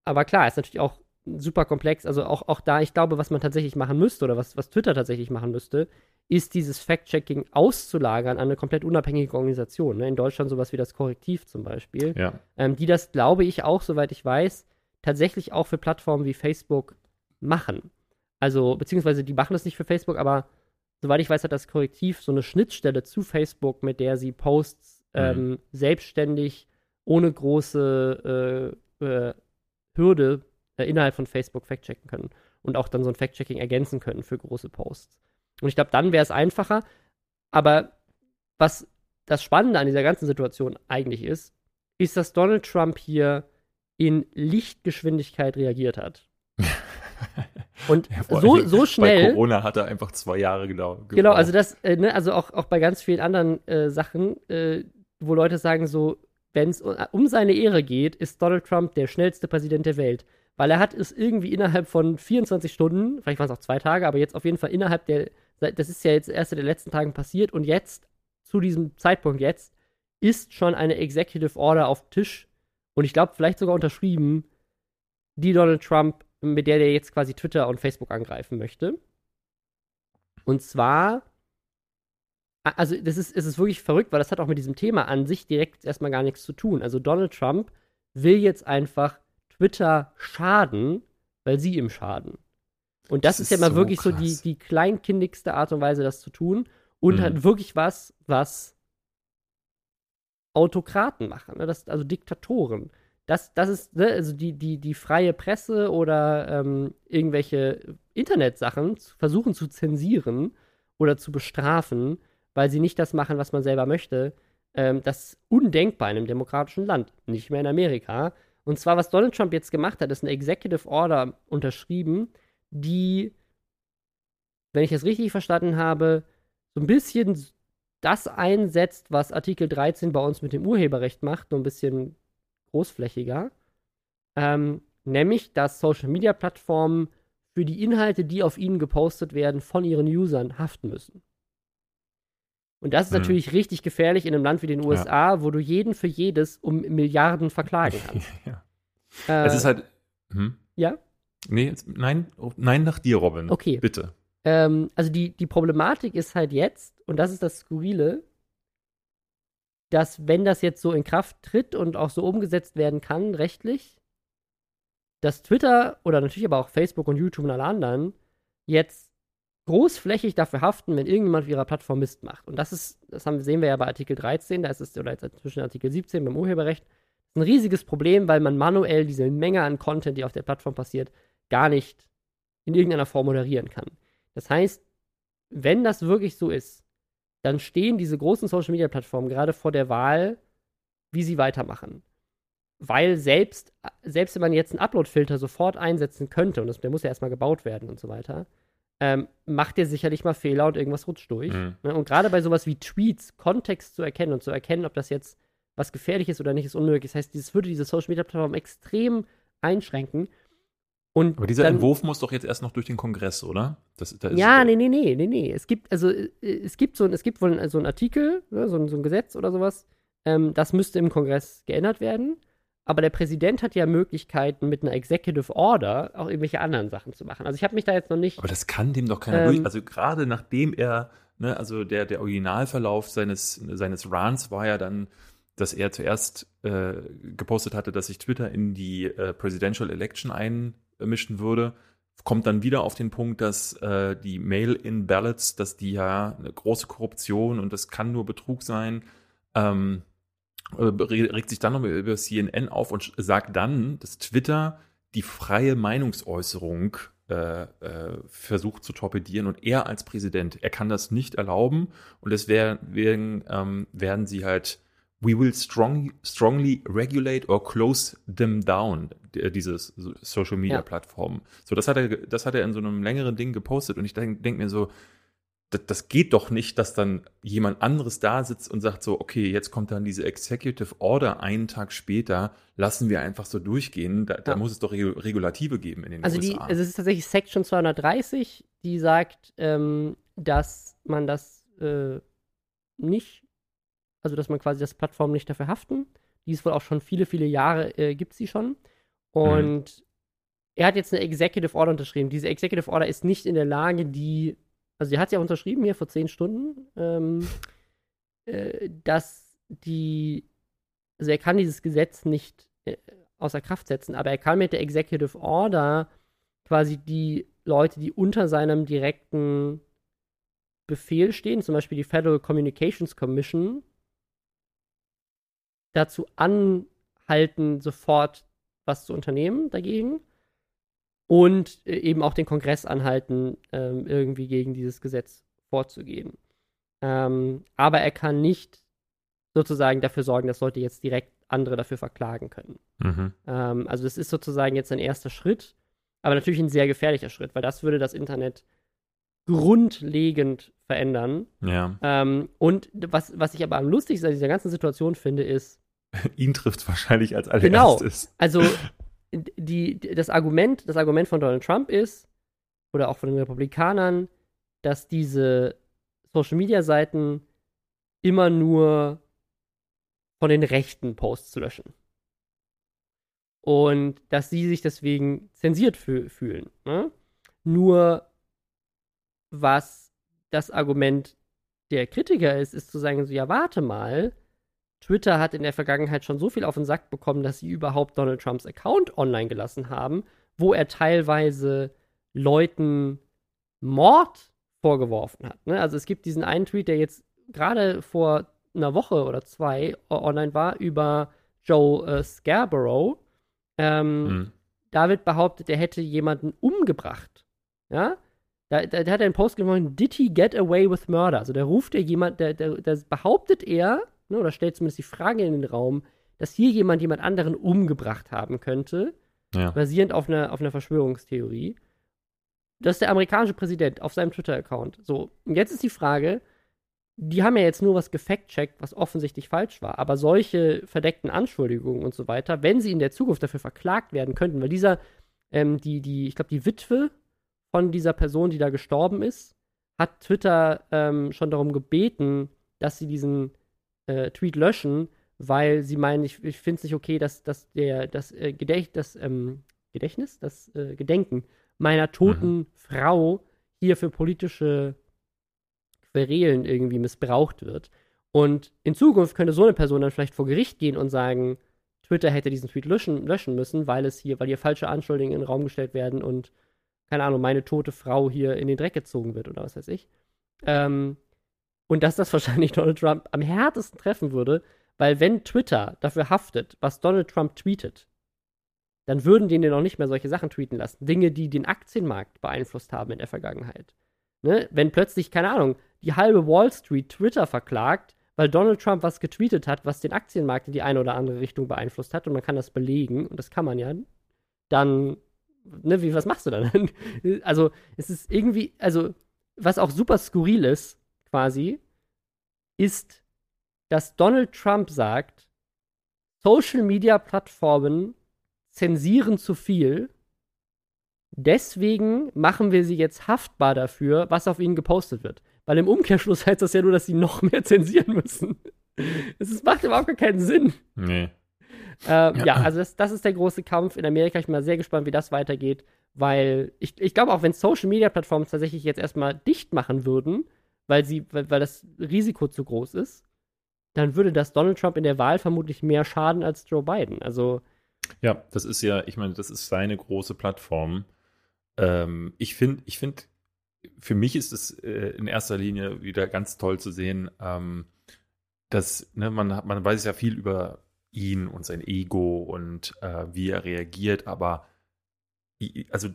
Aber klar, ist natürlich auch super komplex. Also auch, auch da, ich glaube, was man tatsächlich machen müsste oder was, was Twitter tatsächlich machen müsste, ist dieses Fact-Checking auszulagern an eine komplett unabhängige Organisation. Ne? In Deutschland sowas wie das Korrektiv zum Beispiel. Ja. Ähm, die das, glaube ich, auch, soweit ich weiß, tatsächlich auch für Plattformen wie Facebook machen. Also, beziehungsweise die machen das nicht für Facebook, aber soweit ich weiß, hat das Korrektiv so eine Schnittstelle zu Facebook, mit der sie Posts mhm. ähm, selbstständig ohne große äh, äh, Hürde äh, innerhalb von Facebook fact-checken können und auch dann so ein Fact-Checking ergänzen können für große Posts. Und ich glaube, dann wäre es einfacher. Aber was das Spannende an dieser ganzen Situation eigentlich ist, ist, dass Donald Trump hier in Lichtgeschwindigkeit reagiert hat. [LAUGHS] Und ja, so, so [LAUGHS] schnell. Bei Corona hat er einfach zwei Jahre gedauert. Genau, also das, äh, ne, also auch, auch bei ganz vielen anderen äh, Sachen, äh, wo Leute sagen, so, wenn es um seine Ehre geht, ist Donald Trump der schnellste Präsident der Welt weil er hat es irgendwie innerhalb von 24 Stunden, vielleicht waren es auch zwei Tage, aber jetzt auf jeden Fall innerhalb der das ist ja jetzt erst in den letzten Tagen passiert und jetzt, zu diesem Zeitpunkt jetzt, ist schon eine Executive Order auf Tisch und ich glaube, vielleicht sogar unterschrieben, die Donald Trump, mit der der jetzt quasi Twitter und Facebook angreifen möchte. Und zwar, also das ist, es ist wirklich verrückt, weil das hat auch mit diesem Thema an sich direkt erstmal gar nichts zu tun. Also Donald Trump will jetzt einfach Twitter schaden, weil sie ihm schaden. Und das, das ist, ja mal so wirklich krass. so die, die kleinkindigste Art und Weise, das zu tun. Und mhm. halt wirklich was, was Autokraten machen, ne? das, also Diktatoren. Das, das ist, ne, also die, die, die freie Presse oder ähm, irgendwelche Internetsachen versuchen zu zensieren oder zu bestrafen, weil sie nicht das machen, was man selber möchte. Ähm, das ist undenkbar in einem demokratischen Land, nicht mehr in Amerika. Und zwar, was Donald Trump jetzt gemacht hat, ist eine Executive Order unterschrieben, die, wenn ich es richtig verstanden habe, so ein bisschen das einsetzt, was Artikel 13 bei uns mit dem Urheberrecht macht, nur ein bisschen großflächiger. Ähm, nämlich, dass Social-Media-Plattformen für die Inhalte, die auf ihnen gepostet werden, von ihren Usern haften müssen. Und das ist hm. natürlich richtig gefährlich in einem Land wie den USA, ja. wo du jeden für jedes um Milliarden verklagen [LAUGHS] kannst. ja. Äh, es ist halt. Hm? Ja? Nee, jetzt, nein, nein nach dir, Robin. Okay. Bitte. Ähm, also die, die Problematik ist halt jetzt, und das ist das Skurrile, dass wenn das jetzt so in Kraft tritt und auch so umgesetzt werden kann, rechtlich, dass Twitter oder natürlich aber auch Facebook und YouTube und alle anderen jetzt großflächig dafür haften, wenn irgendjemand auf ihrer Plattform Mist macht. Und das ist, das haben, sehen wir ja bei Artikel 13, da ist es, oder jetzt inzwischen Artikel 17 beim Urheberrecht, ein riesiges Problem, weil man manuell diese Menge an Content, die auf der Plattform passiert, gar nicht in irgendeiner Form moderieren kann. Das heißt, wenn das wirklich so ist, dann stehen diese großen Social Media Plattformen gerade vor der Wahl, wie sie weitermachen. Weil selbst, selbst wenn man jetzt einen Upload-Filter sofort einsetzen könnte, und das, der muss ja erstmal gebaut werden und so weiter, ähm, macht der sicherlich mal Fehler und irgendwas rutscht durch. Mhm. Ne, und gerade bei sowas wie Tweets, Kontext zu erkennen und zu erkennen, ob das jetzt was gefährlich ist oder nicht, ist unmöglich. Das heißt, das würde diese Social Media Plattform extrem einschränken. Und Aber dieser dann, Entwurf muss doch jetzt erst noch durch den Kongress, oder? Das, da ja, nee, nee, nee, nee, nee. Es gibt, also, äh, es gibt so ein, es gibt wohl so ein Artikel, ne, so, ein, so ein Gesetz oder sowas, ähm, das müsste im Kongress geändert werden. Aber der Präsident hat ja Möglichkeiten, mit einer Executive Order auch irgendwelche anderen Sachen zu machen. Also ich habe mich da jetzt noch nicht. Aber das kann dem doch keiner ähm, durch. Also gerade nachdem er, ne, also der, der Originalverlauf seines, seines Runs war ja dann, dass er zuerst äh, gepostet hatte, dass sich Twitter in die äh, Presidential Election ein mischen würde, kommt dann wieder auf den Punkt, dass äh, die Mail-in-Ballots, dass die ja eine große Korruption und das kann nur Betrug sein, ähm, äh, regt sich dann noch über CNN auf und sagt dann, dass Twitter die freie Meinungsäußerung äh, äh, versucht zu torpedieren und er als Präsident, er kann das nicht erlauben und deswegen ähm, werden sie halt we will strong, strongly regulate or close them down, diese Social Media ja. Plattformen. So, das hat er, das hat er in so einem längeren Ding gepostet und ich denke denk mir so, das, das, geht doch nicht, dass dann jemand anderes da sitzt und sagt so, okay, jetzt kommt dann diese Executive Order einen Tag später, lassen wir einfach so durchgehen. Da, da muss es doch Regulative geben in den also USA. Die, also es ist tatsächlich Section 230, die sagt, ähm, dass man das äh, nicht also dass man quasi das Plattform nicht dafür haften. Die ist wohl auch schon viele, viele Jahre, äh, gibt sie schon. Und mhm. er hat jetzt eine Executive Order unterschrieben. Diese Executive Order ist nicht in der Lage, die, also er hat sie auch unterschrieben hier vor zehn Stunden, ähm, äh, dass die, also er kann dieses Gesetz nicht äh, außer Kraft setzen, aber er kann mit der Executive Order quasi die Leute, die unter seinem direkten Befehl stehen, zum Beispiel die Federal Communications Commission, dazu anhalten, sofort was zu unternehmen dagegen. Und äh, eben auch den Kongress anhalten, ähm, irgendwie gegen dieses Gesetz vorzugehen. Ähm, aber er kann nicht sozusagen dafür sorgen, dass Leute jetzt direkt andere dafür verklagen können. Mhm. Ähm, also das ist sozusagen jetzt ein erster Schritt, aber natürlich ein sehr gefährlicher Schritt, weil das würde das Internet grundlegend verändern. Ja. Ähm, und was, was ich aber am lustigsten an dieser ganzen Situation finde, ist, [LAUGHS] ihn trifft wahrscheinlich als allererstes. Genau. Also die, das Argument, das Argument von Donald Trump ist, oder auch von den Republikanern, dass diese Social-Media-Seiten immer nur von den rechten Posts löschen. Und dass sie sich deswegen zensiert fühlen. Ne? Nur was das Argument der Kritiker ist, ist zu sagen, so, ja, warte mal, Twitter hat in der Vergangenheit schon so viel auf den Sack bekommen, dass sie überhaupt Donald Trumps Account online gelassen haben, wo er teilweise Leuten Mord vorgeworfen hat. Ne? Also es gibt diesen einen Tweet, der jetzt gerade vor einer Woche oder zwei online war über Joe äh, Scarborough. Ähm, mhm. Da wird behauptet, er hätte jemanden umgebracht. Ja? Da, da, da hat er einen Post gemacht, did he get away with murder? Also da ruft er jemand, der, der, der behauptet er, ne, oder stellt zumindest die Frage in den Raum, dass hier jemand jemand anderen umgebracht haben könnte, ja. basierend auf einer, auf einer Verschwörungstheorie. Das ist der amerikanische Präsident auf seinem Twitter-Account. So, und jetzt ist die Frage, die haben ja jetzt nur was gefact-checkt, was offensichtlich falsch war. Aber solche verdeckten Anschuldigungen und so weiter, wenn sie in der Zukunft dafür verklagt werden könnten, weil dieser, ähm, die, die, ich glaube, die Witwe von dieser Person, die da gestorben ist, hat Twitter ähm, schon darum gebeten, dass sie diesen äh, Tweet löschen, weil sie meinen, ich, ich finde es nicht okay, dass, dass der, das, äh, Gedächt, das ähm, Gedächtnis, das äh, Gedenken meiner toten mhm. Frau hier für politische Querelen irgendwie missbraucht wird. Und in Zukunft könnte so eine Person dann vielleicht vor Gericht gehen und sagen, Twitter hätte diesen Tweet löschen, löschen müssen, weil es hier, weil hier falsche Anschuldigungen in den Raum gestellt werden und, keine Ahnung, meine tote Frau hier in den Dreck gezogen wird oder was weiß ich. Ähm, und dass das [LAUGHS] wahrscheinlich Donald Trump am härtesten treffen würde, weil wenn Twitter dafür haftet, was Donald Trump tweetet, dann würden die den auch nicht mehr solche Sachen tweeten lassen. Dinge, die den Aktienmarkt beeinflusst haben in der Vergangenheit. Ne? Wenn plötzlich, keine Ahnung, die halbe Wall Street Twitter verklagt, weil Donald Trump was getweetet hat, was den Aktienmarkt in die eine oder andere Richtung beeinflusst hat und man kann das belegen, und das kann man ja, dann, ne, wie, was machst du dann? [LAUGHS] also, es ist irgendwie, also, was auch super skurril ist, quasi, ist, dass Donald Trump sagt, Social Media Plattformen zensieren zu viel. Deswegen machen wir sie jetzt haftbar dafür, was auf ihnen gepostet wird. Weil im Umkehrschluss [LAUGHS] heißt das ja nur, dass sie noch mehr zensieren müssen. [LAUGHS] Es macht überhaupt gar keinen Sinn. Nee. Äh, ja. [CLEARS THROAT] also das, das, ist der große Kampf in Amerika. Ich bin mal sehr gespannt, wie das weitergeht, weil ich, ich glaube, auch wenn Social Media Plattformen tatsächlich jetzt erstmal dicht machen würden, weil sie, weil, weil das Risiko zu groß ist, dann würde das Donald Trump in der Wahl vermutlich mehr schaden als Joe Biden. Also ja, das ist ja, ich meine, das ist seine große Plattform. Ähm, ich finde, ich finde, für mich ist es äh, in erster Linie wieder ganz toll zu sehen, ähm, dass ne, man, man weiß ja viel über ihn und sein Ego und äh, wie er reagiert, aber also,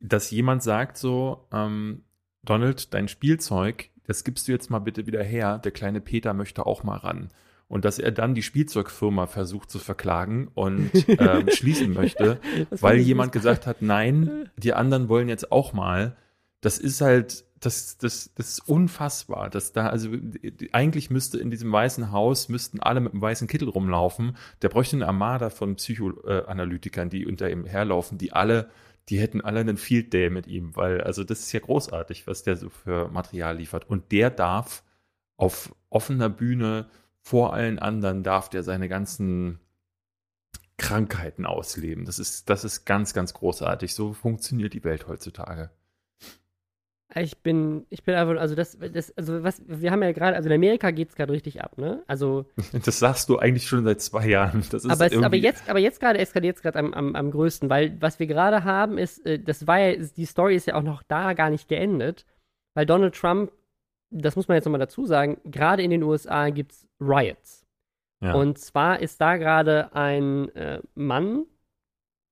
dass jemand sagt so, ähm, Donald, dein Spielzeug, das gibst du jetzt mal bitte wieder her, der kleine Peter möchte auch mal ran und dass er dann die Spielzeugfirma versucht zu verklagen und [LAUGHS] ähm, schließen möchte, weil jemand gesagt hat, nein, [LAUGHS] die anderen wollen jetzt auch mal. Das ist halt, das, das, das ist unfassbar, dass da, also eigentlich müsste in diesem weißen Haus, müssten alle mit einem weißen Kittel rumlaufen. Der bräuchte eine Armada von Psychoanalytikern, die unter ihm herlaufen, die alle, die hätten alle einen Field Day mit ihm, weil, also das ist ja großartig, was der so für Material liefert. Und der darf auf offener Bühne vor allen anderen darf der seine ganzen Krankheiten ausleben. Das ist, das ist ganz, ganz großartig. So funktioniert die Welt heutzutage. Ich bin, ich bin einfach, also das, das, also was, wir haben ja gerade, also in Amerika geht es gerade richtig ab, ne? Also. [LAUGHS] Das sagst du eigentlich schon seit zwei Jahren. Das ist aber, es, aber jetzt, aber jetzt gerade eskaliert es gerade am, am, am größten, weil was wir gerade haben ist, äh, das war ja, die Story ist ja auch noch da gar nicht geendet, weil Donald Trump das muss man jetzt nochmal dazu sagen, gerade in den USA gibt es Riots. Ja. Und zwar ist da gerade ein äh, Mann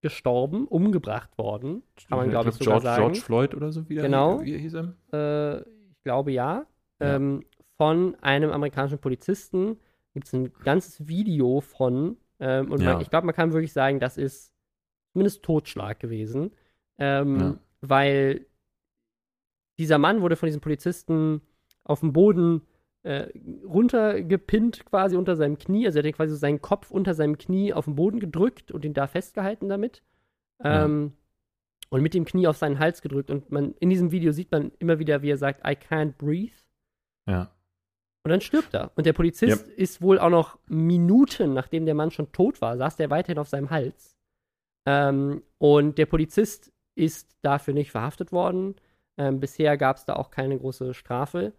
gestorben, umgebracht worden, kann man glaube ich sogar George, sagen. George Floyd oder so wieder? Genau. Wie, hieß er? Äh, ich glaube ja. ja. Ähm, von einem amerikanischen Polizisten gibt es ein ganzes Video von. Ähm, und ja. man, ich glaube, man kann wirklich sagen, das ist zumindest Totschlag gewesen. Ähm, weil dieser Mann wurde von diesem Polizisten auf dem Boden äh, runtergepinnt quasi unter seinem Knie. Also er hat quasi seinen Kopf unter seinem Knie auf den Boden gedrückt und ihn da festgehalten damit. Ähm, und mit dem Knie auf seinen Hals gedrückt. Und man, in diesem Video sieht man immer wieder, wie er sagt, I can't breathe. Ja. Und dann stirbt er. Und der Polizist yep. ist wohl auch noch Minuten, nachdem der Mann schon tot war, saß der weiterhin auf seinem Hals. Ähm, und der Polizist ist dafür nicht verhaftet worden. Ähm, bisher gab es da auch keine große Strafe.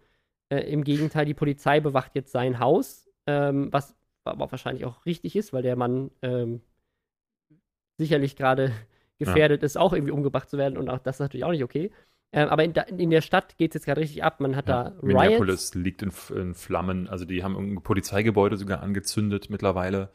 Äh, Im Gegenteil, die Polizei bewacht jetzt sein Haus, ähm, was aber wahrscheinlich auch richtig ist, weil der Mann ähm, sicherlich gerade [LAUGHS] gefährdet ja. ist, auch irgendwie umgebracht zu werden. Und auch das ist natürlich auch nicht okay. Ähm, aber in, in, der Stadt geht es jetzt gerade richtig ab. Man hat ja, da Riots. Minneapolis liegt in, in, Flammen. Also die haben ein Polizeigebäude sogar angezündet mittlerweile.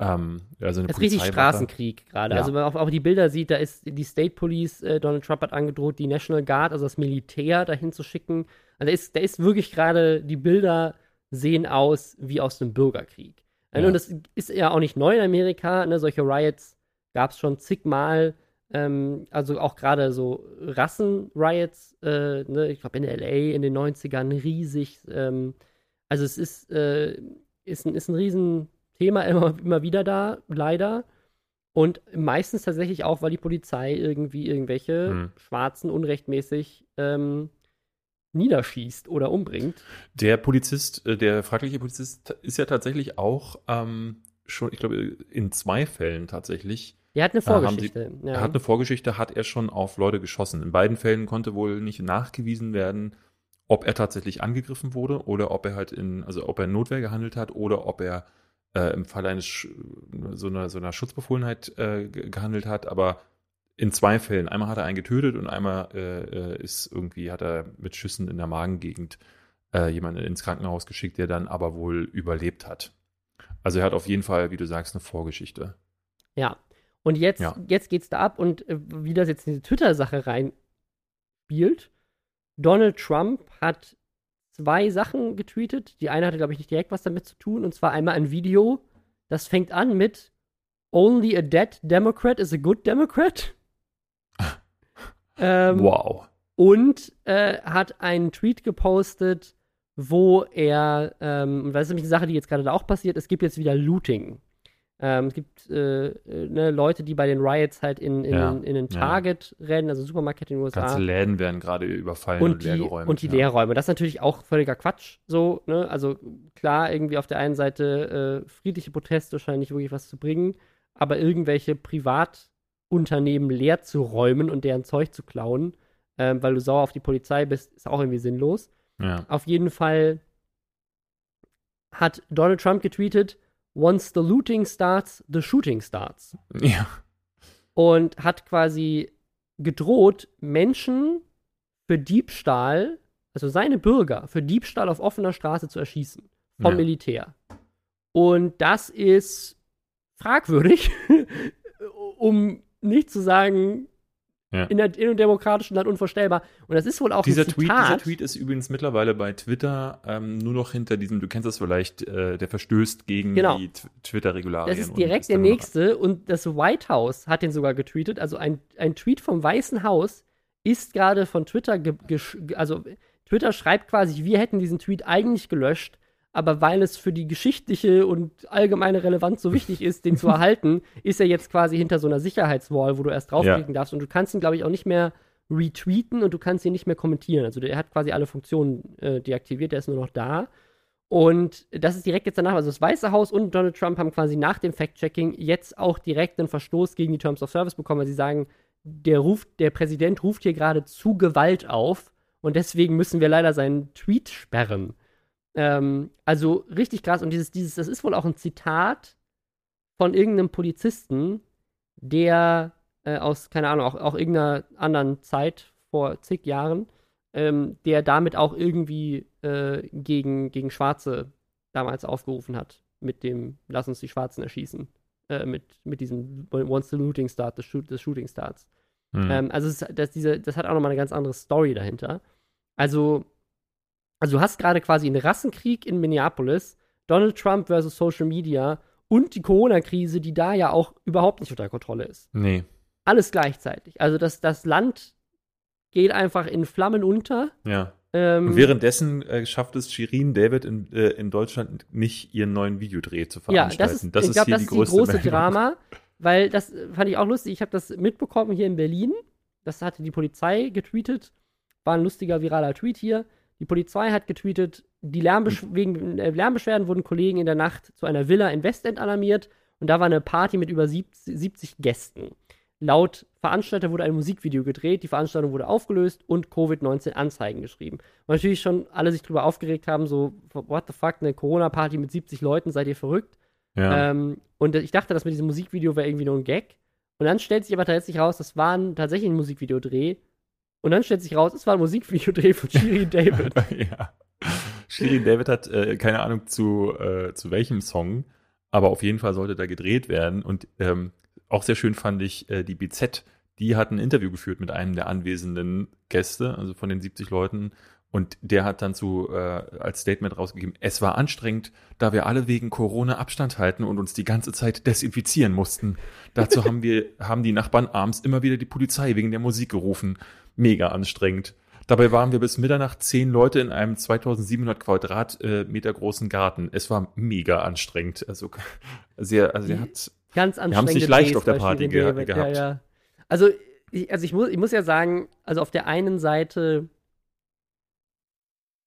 Ähm, also das ist richtig Straßenkrieg gerade. Ja. Also wenn man auch, auch, die Bilder sieht, da ist die State Police, äh, Donald Trump hat angedroht, die National Guard, also das Militär dahin zu schicken. Also da ist, da ist wirklich gerade, die Bilder sehen aus wie aus einem Bürgerkrieg. Ja. Und das ist ja auch nicht neu in Amerika. Ne? Solche Riots gab es schon zigmal. Ähm, also auch gerade so Rassen-Riots, äh, ne? ich glaube in LA in den 90ern riesig. Ähm, also es ist, äh, ist, ein, ist ein Riesenthema immer, immer wieder da, leider. Und meistens tatsächlich auch, weil die Polizei irgendwie irgendwelche hm. Schwarzen unrechtmäßig ähm, niederschießt oder umbringt. Der Polizist, äh, der fragliche Polizist ist ja tatsächlich auch ähm, schon, ich glaube, in zwei Fällen tatsächlich. Der hat eine Vorgeschichte. Äh, die, ja. Er hat eine Vorgeschichte, hat er schon auf Leute geschossen. In beiden Fällen konnte wohl nicht nachgewiesen werden, ob er tatsächlich angegriffen wurde oder ob er halt in, also ob er in Notwehr gehandelt hat oder ob er äh, im Fall eines so einer, so einer Schutzbefohlenheit äh, gehandelt hat. Aber in zwei Fällen. Einmal hat er einen getötet und einmal äh, ist irgendwie, hat er mit Schüssen in der Magengegend äh, jemanden ins Krankenhaus geschickt, der dann aber wohl überlebt hat. Also er hat auf jeden Fall, wie du sagst, eine Vorgeschichte. Ja. Und jetzt, ja. jetzt geht's da ab und äh, wie das jetzt in diese Twitter-Sache reinspielt. Donald Trump hat zwei Sachen getweetet. Die eine hatte, glaube ich, nicht direkt was damit zu tun. Und zwar einmal ein Video, das fängt an mit Only a dead Democrat is a good Democrat. [LAUGHS] Ähm, wow. Und äh, hat einen Tweet gepostet, wo er, ähm, und das ist nämlich eine Sache, die jetzt gerade da auch passiert, es gibt jetzt wieder Looting. Ähm, es gibt äh, äh, ne, Leute, die bei den Riots halt in, in, ja. in, in den Target ja. rennen, also Supermarkt in den USA. Ganze Läden werden gerade überfallen und, und die, leergeräumt. Und die ja. Leerräume. Das ist natürlich auch völliger Quatsch. So, ne? Also klar, irgendwie auf der einen Seite äh, friedliche Proteste scheinen nicht wirklich was zu bringen, aber irgendwelche Privat- Unternehmen leer zu räumen und deren Zeug zu klauen, ähm, weil du sauer auf die Polizei bist, ist auch irgendwie sinnlos. Auf jeden Fall hat Donald Trump getweetet, once the looting starts, the shooting starts. Ja. Und hat quasi gedroht, Menschen für Diebstahl, also seine Bürger, für Diebstahl auf offener Straße zu erschießen. Vom ja. Militär. Und das ist fragwürdig, [LAUGHS] um nicht zu sagen, ja. in, der, in einem demokratischen Land unvorstellbar. Und das ist wohl auch dieser ein Tweet, Dieser Tweet ist übrigens mittlerweile bei Twitter ähm, nur noch hinter diesem, du kennst das vielleicht, äh, der verstößt gegen genau. die Twitter-Regularien. Das ist direkt der nächste und das White House hat den sogar getweetet. Also ein, ein Tweet vom Weißen Haus ist gerade von Twitter, also Twitter schreibt quasi, wir hätten diesen Tweet eigentlich gelöscht, aber weil es für die geschichtliche und allgemeine Relevanz so wichtig ist, den zu [LAUGHS] erhalten, ist er jetzt quasi hinter so einer Sicherheitswall, wo du erst draufklicken ja. darfst. Und du kannst ihn, glaube ich, auch nicht mehr retweeten und du kannst ihn nicht mehr kommentieren. Also der hat quasi alle Funktionen äh, deaktiviert, der ist nur noch da. Und das ist direkt jetzt danach, also das Weiße Haus und Donald Trump haben quasi nach dem Fact-Checking jetzt auch direkt einen Verstoß gegen die Terms of Service bekommen, weil sie sagen, der, ruft, der Präsident ruft hier gerade zu Gewalt auf und deswegen müssen wir leider seinen Tweet sperren. Ähm, also richtig krass. Und dieses, dieses, das ist wohl auch ein Zitat von irgendeinem Polizisten, der äh, aus, keine Ahnung, auch, auch irgendeiner anderen Zeit vor zig Jahren, ähm, der damit auch irgendwie äh, gegen, gegen Schwarze damals aufgerufen hat. Mit dem Lass uns die Schwarzen erschießen. Äh, mit, mit diesem Once the looting start, the, shoot, shooting starts. Mhm. Ähm, also es, das, diese, das hat auch nochmal eine ganz andere Story dahinter. Also also du hast gerade quasi einen Rassenkrieg in Minneapolis, Donald Trump versus Social Media und die Corona-Krise, die da ja auch überhaupt nicht unter Kontrolle ist. Nee. Alles gleichzeitig. Also das, das Land geht einfach in Flammen unter. Ja. Ähm, und währenddessen äh, schafft es Shirin David in, äh, in Deutschland nicht, ihren neuen Videodreh zu veranstalten. Ja, das ist, das ich glaube, das ist die, die große Meldung. Drama, weil das fand ich auch lustig. Ich habe das mitbekommen hier in Berlin das hatte die Polizei getweetet, war ein lustiger viraler Tweet hier. Die Polizei hat getweetet, die Lärmbesch wegen äh, Lärmbeschwerden wurden Kollegen in der Nacht zu einer Villa in Westend alarmiert und da war eine Party mit über 70, 70 Gästen. Laut Veranstalter wurde ein Musikvideo gedreht, die Veranstaltung wurde aufgelöst und Covid-19-Anzeigen geschrieben. Und natürlich schon alle sich darüber aufgeregt haben, so, what the fuck, eine Corona-Party mit 70 Leuten, seid ihr verrückt? Ja. Ähm, und ich dachte, das mit diesem Musikvideo wäre irgendwie nur ein Gag. Und dann stellt sich aber tatsächlich raus, das war ein, tatsächlich ein Musikvideodreh. Und dann stellt sich raus, es war ein Musikvideodreh von Shirin [LAUGHS] David. ja. Shirin David hat äh, keine Ahnung zu, äh, zu welchem Song, aber auf jeden Fall sollte da gedreht werden. Und ähm, auch sehr schön fand ich äh, die BZ, die hat ein Interview geführt mit einem der anwesenden Gäste, also von den 70 Leuten. Und der hat dann zu äh, als Statement rausgegeben, es war anstrengend, da wir alle wegen Corona Abstand halten und uns die ganze Zeit desinfizieren mussten. Dazu haben wir haben die Nachbarn abends immer wieder die Polizei wegen der Musik gerufen. Mega anstrengend. Dabei waren wir bis Mitternacht zehn Leute in einem 2700 Quadratmeter großen Garten. Es war mega anstrengend. Also [LAUGHS] sehr, also er hat ganz anstrengend. Wir haben es nicht leicht auf der Party ge gehabt. Ja, ja. Also ich, also ich muss, ich muss ja sagen, also auf der einen Seite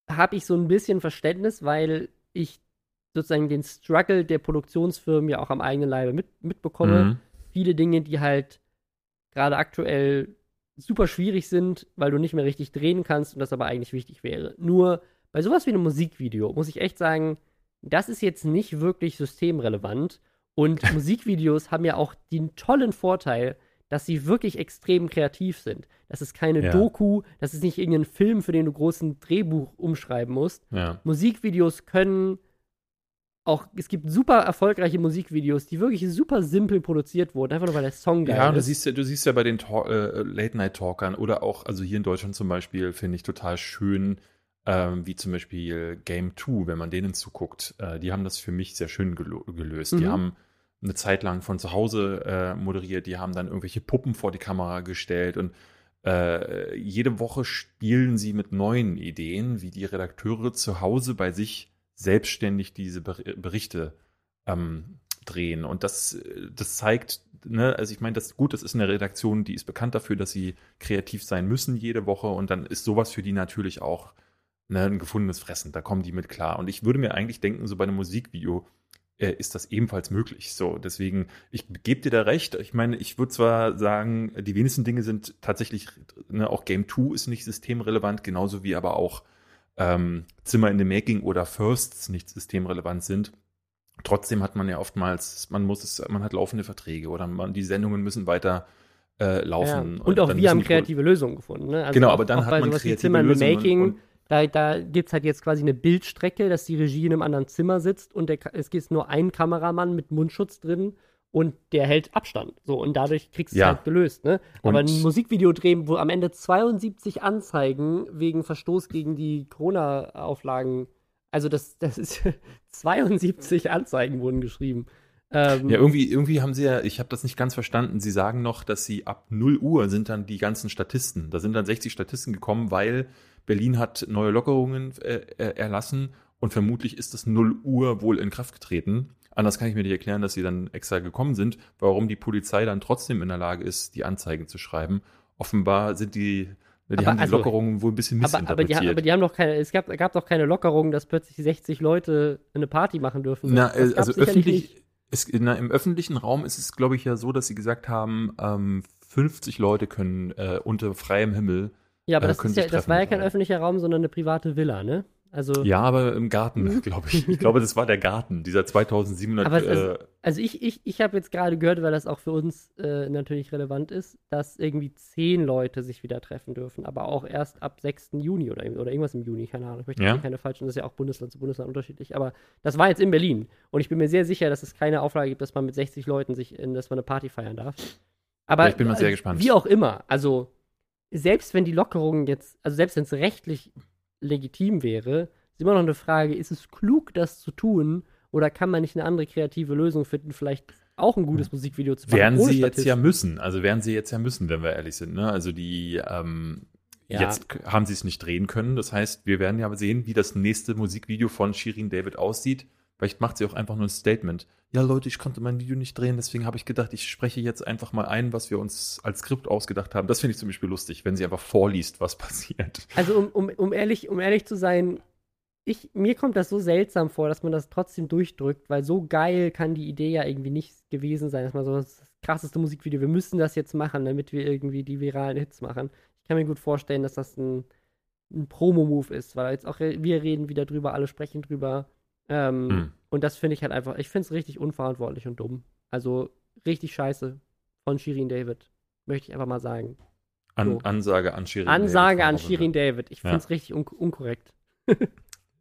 habe ich so ein bisschen Verständnis, weil ich sozusagen den Struggle der Produktionsfirmen ja auch am eigenen Leibe mit, mitbekomme. Mhm. Viele Dinge, die halt gerade aktuell super schwierig sind, weil du nicht mehr richtig drehen kannst und das aber eigentlich wichtig wäre. Nur bei sowas wie einem Musikvideo muss ich echt sagen, das ist jetzt nicht wirklich systemrelevant. Und [LAUGHS] Musikvideos haben ja auch den tollen Vorteil, dass sie wirklich extrem kreativ sind. Das ist keine ja. Doku, das ist nicht irgendein Film, für den du großen Drehbuch umschreiben musst. Ja. Musikvideos können auch, es gibt super erfolgreiche Musikvideos, die wirklich super simpel produziert wurden, einfach nur weil der Song geil ja, ist. Ja, du siehst ja, du siehst ja bei den äh, Late-Night-Talkern oder auch, also hier in Deutschland zum Beispiel, finde ich total schön, ähm, wie zum Beispiel Game 2, wenn man denen zuguckt. Äh, die haben das für mich sehr schön gelöst. Mhm. Die haben eine Zeit lang von zu Hause äh, moderiert, die haben dann irgendwelche Puppen vor die Kamera gestellt und äh, jede Woche spielen sie mit neuen Ideen, wie die Redakteure zu Hause bei sich selbstständig diese Berichte ähm, drehen. Und das, das zeigt, ne, also ich meine, das gut, das ist eine Redaktion, die ist bekannt dafür, dass sie kreativ sein müssen jede Woche und dann ist sowas für die natürlich auch ne, ein gefundenes Fressen. Da kommen die mit klar. Und ich würde mir eigentlich denken, so bei einem Musikvideo äh, ist das ebenfalls möglich. So, deswegen, ich gebe dir da recht. Ich meine, ich würde zwar sagen, die wenigsten Dinge sind tatsächlich, ne, auch Game 2 ist nicht systemrelevant, genauso wie aber auch ähm, Zimmer in the Making oder Firsts nicht systemrelevant sind. Trotzdem hat man ja oftmals, man muss es, man hat laufende Verträge oder man, die Sendungen müssen weiter äh, laufen. Ja. Und, auch wir haben kreative Lösungen gefunden. Ne? Also genau, aber dann hat man kreative Zimmer in the Making. Und, da, da gibt es halt jetzt quasi eine Bildstrecke, dass die Regie in einem anderen Zimmer sitzt und der, es gibt nur einen Kameramann mit Mundschutz drin und der hält Abstand. So, und dadurch kriegst du ja. es halt gelöst, ne? Aber ein Musikvideo drehen, wo am Ende 72 Anzeigen wegen Verstoß gegen die Corona-Auflagen, also das, das ist [LAUGHS] 72 Anzeigen wurden geschrieben. Ähm, ja, irgendwie, irgendwie haben sie ja, ich habe das nicht ganz verstanden, sie sagen noch, dass sie ab 0 Uhr sind dann die ganzen Statisten. Da sind dann 60 Statisten gekommen, weil Berlin hat neue Lockerungen äh, äh erlassen und vermutlich ist das 0 Uhr wohl in Kraft getreten. Anders kann ich mir nicht erklären, dass sie dann extra gekommen sind, warum die Polizei dann trotzdem in der Lage ist, die Anzeigen zu schreiben. Offenbar sind die, die aber haben die also, Lockerungen wohl ein bisschen missinterpretiert. Aber, aber, die, aber die haben doch keine, es gab, gab doch keine Lockerungen, dass plötzlich 60 Leute eine Party machen dürfen. Na, also öffentlich, es, na, im öffentlichen Raum ist es, glaube ich, ja so, dass sie gesagt haben, ähm, 50 Leute können äh, unter freiem Himmel. Ja, aber äh, das, ja, das war ja kein öffentlicher Raum, sondern eine private Villa, ne? Also, ja, aber im Garten, [LAUGHS] glaube ich. Ich glaube, das war der Garten, dieser 2700. Aber äh, also ich, ich, ich habe jetzt gerade gehört, weil das auch für uns äh, natürlich relevant ist, dass irgendwie zehn Leute sich wieder treffen dürfen, aber auch erst ab 6. Juni oder, oder irgendwas im Juni, keine Ahnung. Ich möchte ja? keine falschen, das ist ja auch Bundesland zu Bundesland unterschiedlich, aber das war jetzt in Berlin. Und ich bin mir sehr sicher, dass es keine Auflage gibt, dass man mit 60 Leuten sich, in, dass man eine Party feiern darf. Aber ich bin mal sehr gespannt. Wie auch immer, also selbst wenn die Lockerungen jetzt, also selbst wenn es rechtlich legitim wäre, ist immer noch eine Frage, ist es klug, das zu tun? Oder kann man nicht eine andere kreative Lösung finden, vielleicht auch ein gutes Musikvideo zu machen? Werden sie jetzt ja müssen. Also werden sie jetzt ja müssen, wenn wir ehrlich sind. Ne? Also die, ähm, ja. jetzt haben sie es nicht drehen können. Das heißt, wir werden ja sehen, wie das nächste Musikvideo von Shirin David aussieht. Vielleicht macht sie auch einfach nur ein Statement. Ja, Leute, ich konnte mein Video nicht drehen, deswegen habe ich gedacht, ich spreche jetzt einfach mal ein, was wir uns als Skript ausgedacht haben. Das finde ich zum Beispiel lustig, wenn sie einfach vorliest, was [LAUGHS] passiert. Also, um, um, um, ehrlich, um ehrlich zu sein, ich, mir kommt das so seltsam vor, dass man das trotzdem durchdrückt, weil so geil kann die Idee ja irgendwie nicht gewesen sein, dass man so das krasseste Musikvideo, wir müssen das jetzt machen, damit wir irgendwie die viralen Hits machen. Ich kann mir gut vorstellen, dass das ein, ein Promo-Move ist, weil jetzt auch wir reden wieder drüber, alle sprechen drüber. Ähm, hm. Und das finde ich halt einfach, ich finde es richtig unverantwortlich und dumm. Also richtig scheiße von Shirin David, möchte ich einfach mal sagen. An, so. Ansage an Shirin Ansage David. Ansage an Shirin David. Ich finde es ja. richtig un unkorrekt. [LAUGHS]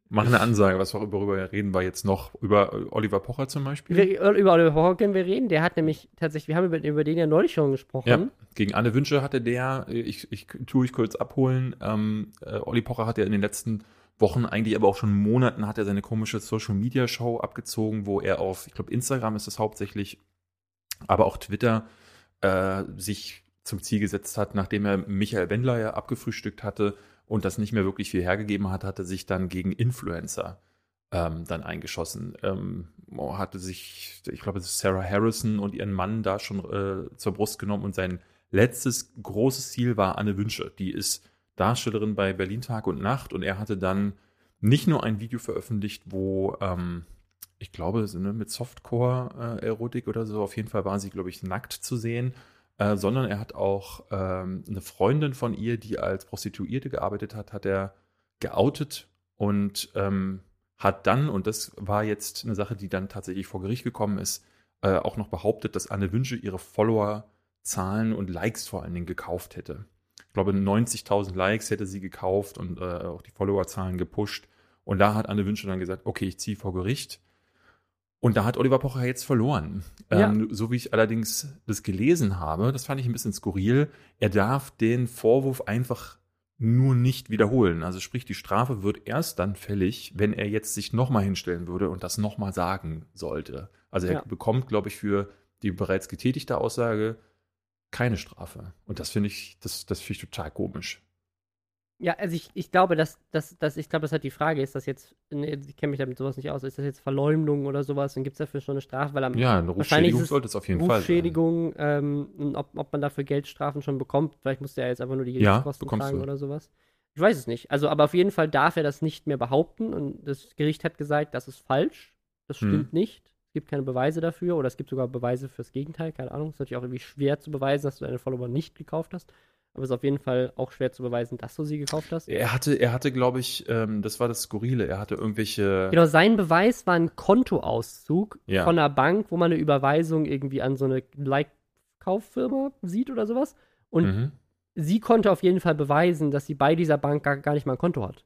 Mach eine Ansage, was wir worüber reden wir jetzt noch? Über Oliver Pocher zum Beispiel? Wir, über Oliver Pocher können wir reden. Der hat nämlich tatsächlich, wir haben über, über den ja neulich schon gesprochen. Ja, gegen Anne Wünsche hatte der, ich, ich tue ich kurz abholen, ähm, äh, Olli Pocher hat ja in den letzten Wochen, eigentlich aber auch schon Monaten, hat er seine komische Social Media Show abgezogen, wo er auf, ich glaube, Instagram ist es hauptsächlich, aber auch Twitter äh, sich zum Ziel gesetzt hat, nachdem er Michael Wendler ja abgefrühstückt hatte, und das nicht mehr wirklich viel hergegeben hat, hatte sich dann gegen Influencer ähm, dann eingeschossen. Ähm, hatte sich, ich glaube, Sarah Harrison und ihren Mann da schon äh, zur Brust genommen und sein letztes großes Ziel war Anne Wünsche. Die ist Darstellerin bei Berlin Tag und Nacht und er hatte dann nicht nur ein Video veröffentlicht, wo ähm, ich glaube, ne, mit Softcore-Erotik äh, oder so, auf jeden Fall war sie, glaube ich, nackt zu sehen äh, sondern er hat auch ähm, eine Freundin von ihr, die als Prostituierte gearbeitet hat, hat er geoutet und ähm, hat dann, und das war jetzt eine Sache, die dann tatsächlich vor Gericht gekommen ist, äh, auch noch behauptet, dass Anne Wünsche ihre Follower-Zahlen und Likes vor allen Dingen gekauft hätte. Ich glaube, 90.000 Likes hätte sie gekauft und äh, auch die Follower-Zahlen gepusht. Und da hat Anne Wünsche dann gesagt, okay, ich ziehe vor Gericht. Und da hat Oliver Pocher jetzt verloren. Ja. Ähm, so wie ich allerdings das gelesen habe, das fand ich ein bisschen skurril, er darf den Vorwurf einfach nur nicht wiederholen. Also sprich, die Strafe wird erst dann fällig, wenn er jetzt sich nochmal hinstellen würde und das nochmal sagen sollte. Also er ja. bekommt, glaube ich, für die bereits getätigte Aussage keine Strafe. Und das finde ich, das, das finde ich total komisch. Ja, also ich, ich glaube, dass, dass, dass ich glaube, das halt die Frage ist, dass jetzt, ich kenne mich damit sowas nicht aus, ist das jetzt Verleumdung oder sowas, dann gibt es dafür schon eine Strafe, weil am Ja, eine Rufschädigung sollte es auf jeden Rufschädigung, Fall ähm, ob, ob man dafür Geldstrafen schon bekommt, vielleicht muss der jetzt einfach nur die Gerichtskosten ja, tragen du. oder sowas. Ich weiß es nicht. Also, aber auf jeden Fall darf er das nicht mehr behaupten und das Gericht hat gesagt, das ist falsch, das hm. stimmt hm. nicht. Es gibt keine Beweise dafür oder es gibt sogar Beweise fürs Gegenteil, keine Ahnung. Es ist natürlich auch irgendwie schwer zu beweisen, dass du deine Follower nicht gekauft hast. Aber es ist auf jeden Fall auch schwer zu beweisen, dass du sie gekauft hast. Er hatte, er hatte, glaube ich, ähm, das war das Skurrile, er hatte irgendwelche. Genau, sein Beweis war ein Kontoauszug ja. von einer Bank, wo man eine Überweisung irgendwie an so eine Like-Kauffirma sieht oder sowas. Und mhm. sie konnte auf jeden Fall beweisen, dass sie bei dieser Bank gar, gar nicht mal ein Konto hat.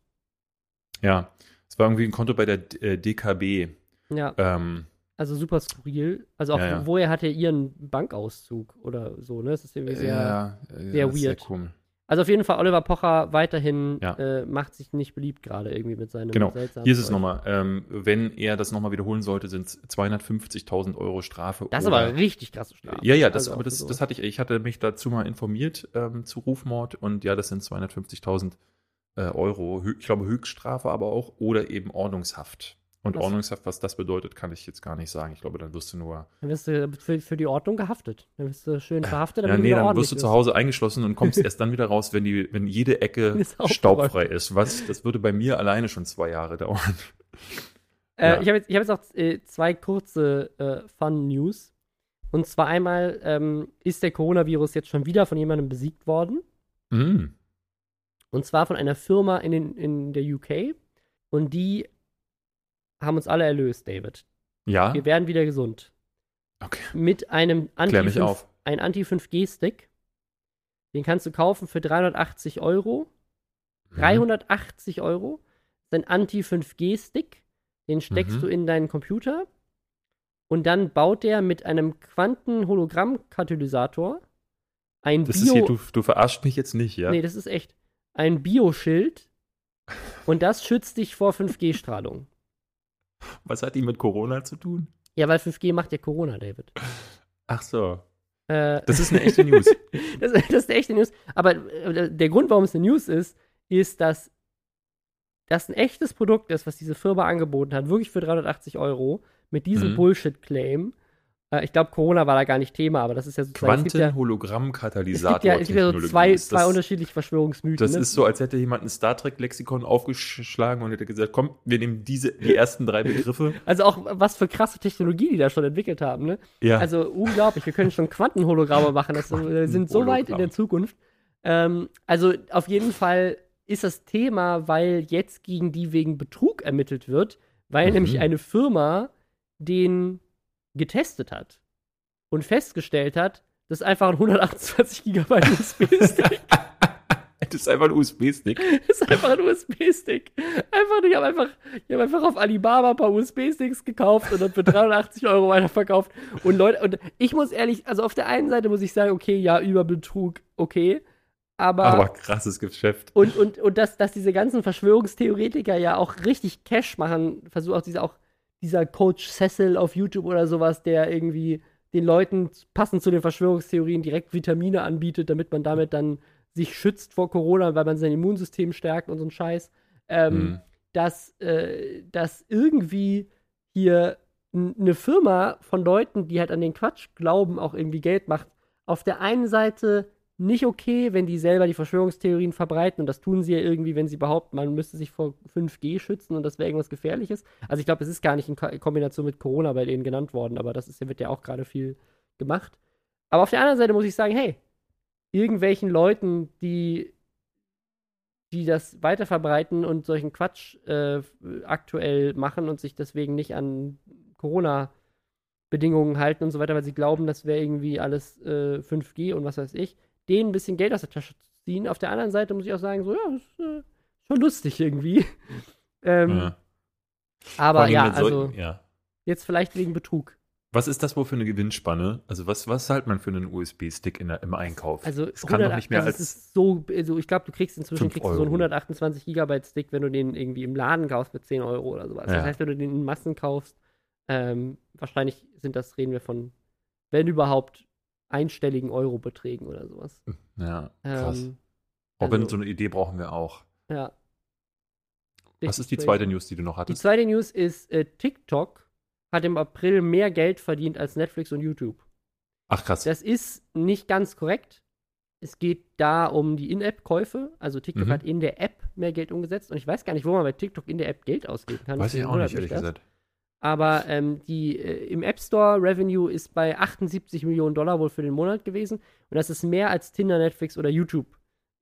Ja, es war irgendwie ein Konto bei der äh, DKB. Ja. Ähm, also super skurril. Also auch, ja, ja. woher hat er ihren Bankauszug oder so, ne? Das ist irgendwie sehr, ja, sehr weird. Sehr cool. Also auf jeden Fall, Oliver Pocher weiterhin äh, macht sich nicht beliebt gerade irgendwie mit seinem Genau, hier ist es nochmal. Ähm, wenn er das nochmal wiederholen sollte, sind es 250.000 Euro Strafe. Das ist aber richtig krasse Strafe. Ja, ja, das, also aber das, das hatte ich, ich hatte mich dazu mal informiert ähm, zu Rufmord und ja, das sind 250.000 äh, Euro, ich glaube Höchststrafe aber auch oder eben Ordnungshaft. Und was? Ordnungshaft, was das bedeutet, kann ich jetzt gar nicht sagen. Ich glaube, dann wirst du nur. Dann wirst du für, für die Ordnung gehaftet. Dann wirst du schön verhaftet. Ja, nee, dann wirst du zu Hause eingeschlossen und kommst [LAUGHS] erst dann wieder raus, wenn, die, wenn jede Ecke staubfrei ist. Was, das würde bei mir alleine schon zwei Jahre dauern. Äh, ja. Ich habe jetzt, hab jetzt auch äh, zwei kurze äh, Fun-News. Und zwar einmal ähm, ist der Coronavirus jetzt schon wieder von jemandem besiegt worden. Mm. Und zwar von einer Firma in, den, in der UK. Und die haben uns alle erlöst, David. Ja. Wir werden wieder gesund. Okay. Mit einem Anti-5G-Stick. Den kannst du kaufen für 380 Euro. Mhm. 380 Euro. Das ist ein Anti-5G-Stick. Den steckst mhm. du in deinen Computer. Und dann baut der mit einem Quanten-Hologramm-Katalysator ein das Bio. Ist hier, du, du verarscht mich jetzt nicht, ja? Nee, das ist echt. Ein Bioschild. und das schützt dich vor 5G-Strahlung. [LAUGHS] Was hat die mit Corona zu tun? Ja, weil 5G macht ja Corona, David. Ach so. Äh, das ist eine [LAUGHS] echte News. das, das, ist eine echte News. Aber äh, der Grund, warum es eine News ist, ist, dass das ein echtes Produkt ist, was diese Firma angeboten hat, wirklich für 380 Euro, mit diesem Mhm. Bullshit-Claim. Äh, ich glaube, Corona war da gar nicht Thema, aber das ist ja sozusagen. es gibt ja, es Quanten-Hologramm-Katalysator. gibt [LAUGHS] ja, es gibt ja so zwei, zwei das, unterschiedliche Verschwörungsmythen. Das ne? ist so, als hätte jemand ein Star Trek-Lexikon aufgeschlagen und hätte gesagt: Komm, wir nehmen diese, die ersten drei Begriffe. [LAUGHS] Also auch was für krasse Technologie die da schon entwickelt haben, ne? Ja. Also unglaublich, wir können schon Quantenhologramme machen, das wir sind so weit in der Zukunft. Ähm, also auf jeden Fall ist das Thema, weil jetzt gegen die wegen Betrug ermittelt wird, weil Mhm. nämlich eine Firma den getestet hat und festgestellt hat, [LAUGHS] das ist einfach ein 128 Gigabyte USB-Stick. [LAUGHS] das ist einfach ein USB-Stick. Das ist einfach ein USB-Stick. Einfach, ich habe einfach, ich hab einfach auf Alibaba ein paar USB-Sticks gekauft und dann für 380 Euro weiterverkauft. Und Leute, und ich muss ehrlich, also auf der einen Seite muss ich sagen, okay, ja, über Betrug, okay. Aber, Aber krasses Geschäft. und, und, und dass, dass diese ganzen Verschwörungstheoretiker ja auch richtig Cash machen, versucht auch dieser, auch dieser Coach Cecil auf YouTube oder sowas, der irgendwie den Leuten passend zu den Verschwörungstheorien direkt Vitamine anbietet, damit man damit dann sich schützt vor Corona, weil man sein Immunsystem stärkt und so ein Scheiß. Ähm, Mhm. dass, äh, dass irgendwie hier eine Firma von Leuten, die halt an den Quatsch glauben, auch irgendwie Geld macht. Auf der einen Seite nicht okay, wenn die selber die Verschwörungstheorien verbreiten und das tun sie ja irgendwie, wenn sie behaupten, man müsste sich vor 5G schützen und das wäre irgendwas Gefährliches. Also ich glaube, es ist gar nicht in Ko Kombination mit Corona bei denen genannt worden, aber das ist, wird ja auch gerade viel gemacht. Aber auf der anderen Seite muss ich sagen, hey, irgendwelchen Leuten, die die das weiterverbreiten und solchen Quatsch äh, aktuell machen und sich deswegen nicht an Corona-Bedingungen halten und so weiter, weil sie glauben, das wäre irgendwie alles äh, 5G und was weiß ich, denen ein bisschen Geld aus der Tasche zu ziehen. Auf der anderen Seite muss ich auch sagen, so, ja, das ist äh, schon lustig irgendwie. [LAUGHS] ähm, Ja. Aber ja, also ja. jetzt vielleicht wegen Betrug. Was ist das wohl für eine Gewinnspanne? Also, was, was zahlt man für einen USB-Stick im Einkauf? Also, es kann doch 100 nicht mehr also als. ist so, also ich glaube, du kriegst inzwischen kriegst du so einen Euro. 128 Gigabyte Stick, wenn du den irgendwie im Laden kaufst mit 10 Euro oder sowas. Ja. Das heißt, wenn du den in Massen kaufst, ähm, wahrscheinlich sind das, reden wir von, wenn überhaupt, einstelligen Eurobeträgen oder sowas. ja, krass. Ähm, Robin, also- so eine Idee brauchen wir auch. ja. Was ist die crazy. zweite News, die du noch Die hattest? zweite News ist, äh, TikTok hat im April mehr Geld verdient als Netflix und YouTube. Ach, krass. Das ist nicht ganz korrekt. Es geht da um die In-App-Käufe. Also TikTok Mhm. hat in der App mehr Geld umgesetzt. Und ich weiß gar nicht, wo man bei TikTok in der App Geld ausgeben kann. Weiß ich auch nicht, ehrlich das. gesagt. Aber ähm, die äh, im App Store Revenue ist bei 78 Millionen Dollar wohl für den Monat gewesen. Und das ist mehr als Tinder, Netflix oder YouTube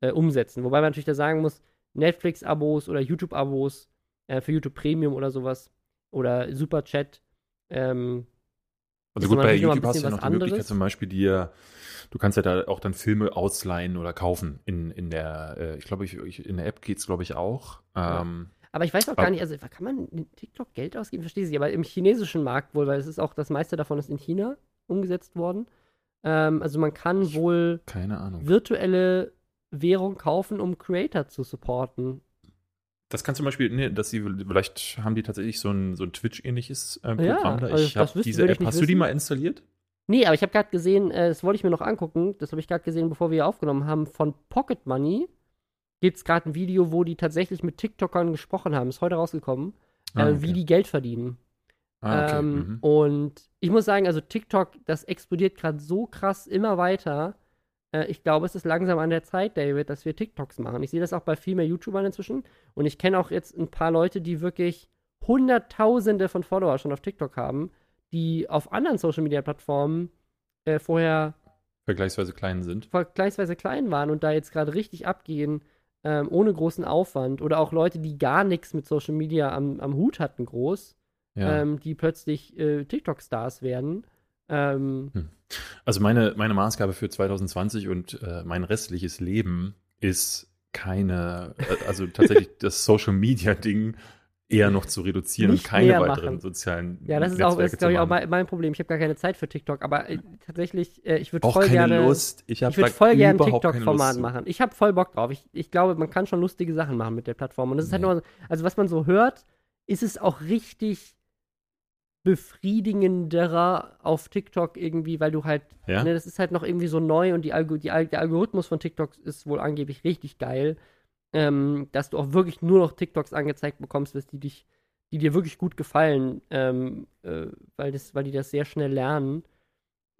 äh, umsetzen. Wobei man natürlich da sagen muss, Netflix-Abos oder YouTube-Abos äh, für YouTube Premium oder sowas oder Superchat. Ähm, Also gut, bei YouTube hast du ja noch die Möglichkeit anderes. zum Beispiel dir, du kannst ja da auch dann Filme ausleihen oder kaufen in, in der, äh, ich glaube, ich, ich, in der App geht's glaube ich auch. Ja. Aber ich weiß auch gar nicht, also kann man in TikTok Geld ausgeben? Verstehe ich. Aber im chinesischen Markt wohl, weil es ist auch das meiste davon ist in China umgesetzt worden. Ähm, also man kann wohl keine Ahnung. virtuelle Währung kaufen, um Creator zu supporten. Das kann zum Beispiel, nee, dass sie, vielleicht haben die tatsächlich so ein, so ein Twitch-ähnliches äh, Ja, Programm da. also Ich das habe diese App, hast du die wissen. mal installiert? Nee, aber ich habe gerade gesehen, äh, das wollte ich mir noch angucken, das habe ich gerade gesehen, bevor wir hier aufgenommen haben, von Pocket Money gibt es gerade ein Video, wo die tatsächlich mit TikTokern gesprochen haben. Ist heute rausgekommen, Ah, äh, okay. wie die Geld verdienen. Ah, okay. Ähm, mhm. Und ich muss sagen, also TikTok, das explodiert gerade so krass immer weiter. Äh, ich glaube, es ist langsam an der Zeit, David, dass wir TikToks machen. Ich sehe das auch bei viel mehr YouTubern inzwischen. Und ich kenne auch jetzt ein paar Leute, die wirklich Hunderttausende von Follower schon auf TikTok haben, die auf anderen Social-Media-Plattformen äh, vorher Vergleichsweise klein sind. vergleichsweise klein waren und da jetzt gerade richtig abgehen, ähm, ohne großen Aufwand. Oder auch Leute, die gar nichts mit Social Media am, am Hut hatten, groß, Ja. ähm, die plötzlich äh, TikTok-Stars werden. Ähm, Also meine, meine Maßgabe für 2020 und äh, mein restliches Leben ist keine, äh, also tatsächlich [LAUGHS] das Social Media Ding eher noch zu reduzieren Nicht und keine weiteren machen. sozialen ja, das ist auch, das Netzwerke ist, glaube ich, auch mein, mein Problem. Ich habe gar keine Zeit für TikTok, aber äh, tatsächlich, äh, ich würde Auch voll keine gerne. Lust. Ich habe Ich würde voll gerne ein TikTok-Format machen. Ich habe voll Bock drauf. Ich, ich glaube, man kann schon lustige Sachen machen mit der Plattform. Und das ist halt nur, also was man so hört, ist es auch richtig befriedigenderer auf TikTok irgendwie, weil du halt, Ja? ne, das ist halt noch irgendwie so neu und die Algo, die, der Algorithmus von TikTok ist wohl angeblich richtig geil. Ähm, dass du auch wirklich nur noch TikToks angezeigt bekommst, die dich, die dir wirklich gut gefallen, ähm, äh, weil, das, weil die das sehr schnell lernen.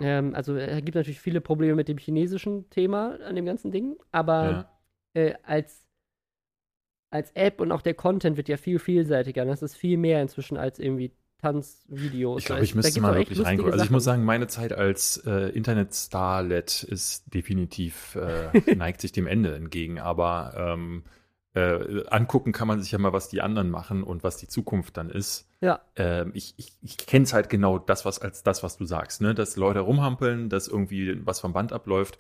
Ähm, also es gibt natürlich viele Probleme mit dem chinesischen Thema an dem ganzen Ding, aber ja. äh, als, als App und auch der Content wird ja viel vielseitiger. Das ist viel mehr inzwischen als irgendwie Tanzvideos. Ich glaube, ich müsste mal wirklich reingucken. Also ich muss sagen, meine Zeit als äh, Internet-Starlet ist definitiv, äh, [LAUGHS] neigt sich dem Ende entgegen. Aber ähm, äh, angucken kann man sich ja mal, was die anderen machen und was die Zukunft dann ist. Ja. Ähm, ich ich, ich kenne es halt genau das, was als das, was du sagst, ne? Dass Leute rumhampeln, dass irgendwie was vom Band abläuft.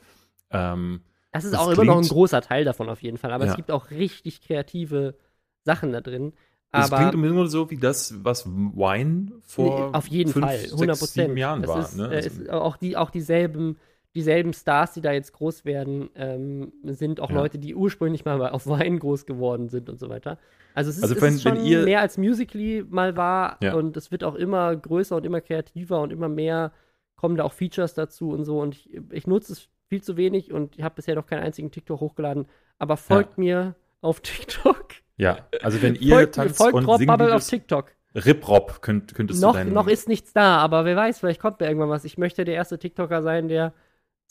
Ähm, das ist das auch immer noch ein großer Teil davon auf jeden Fall. Aber ja. es gibt auch richtig kreative Sachen da drin. Das klingt immer so wie das, was Wine vor auf jeden fünf, Fall, 100 Prozent Jahren war. Ist, ne? äh, ist auch, die, auch dieselben, dieselben Stars, die da jetzt groß werden, ähm, sind auch ja. Leute, die ursprünglich mal [LAUGHS] auf Wine groß geworden sind und so weiter. Also es ist, also wenn, es ist schon ihr, mehr als Musically mal war ja. und es wird auch immer größer und immer kreativer und immer mehr kommen da auch Features dazu und so und ich, ich nutze es viel zu wenig und ich habe bisher noch keinen einzigen TikTok hochgeladen, aber folgt ja. mir auf TikTok. Ja, also wenn ihr folgt, tanzt folgt und Rob singt Bubble auf TikTok. Rip-Rob könnt, könntest noch, du deinen... Noch ist nichts da, aber wer weiß, vielleicht kommt mir irgendwann was. Ich möchte der erste TikToker sein, der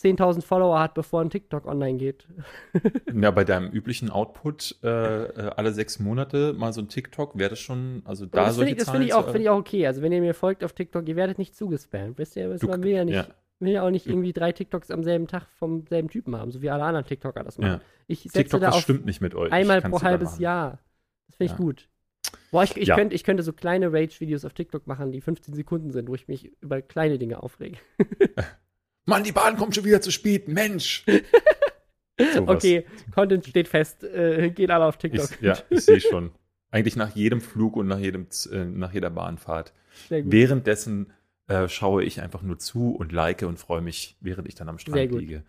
10.000 Follower hat, bevor ein TikTok online geht. [LAUGHS] ja, bei deinem üblichen Output äh, äh, alle sechs Monate mal so ein TikTok, wäre das schon, also da das solche ich, Das finde ich, find ich auch okay. Also wenn ihr mir folgt auf TikTok, ihr werdet nicht zugespammt. Wisst ihr, du, man will ja nicht... Ja will ja auch nicht irgendwie drei TikToks am selben Tag vom selben Typen haben, so wie alle anderen TikToker das machen. Ja. Ich TikTok, da das stimmt nicht mit euch. Einmal pro halbes Jahr. Das finde ich ja. gut. Boah, ich, ich, ja. könnte, ich könnte so kleine Rage-Videos auf TikTok machen, die 15 Sekunden sind, wo ich mich über kleine Dinge aufrege. [LAUGHS] Mann, die Bahn kommt schon wieder zu spät, Mensch! [LAUGHS] okay, Content steht fest. Äh, gehen alle auf TikTok. Ich, ja, ich sehe schon. [LAUGHS] Eigentlich nach jedem Flug und nach, jedem, äh, nach jeder Bahnfahrt. Währenddessen äh, schaue ich einfach nur zu und like und freue mich, während ich dann am Strand liege.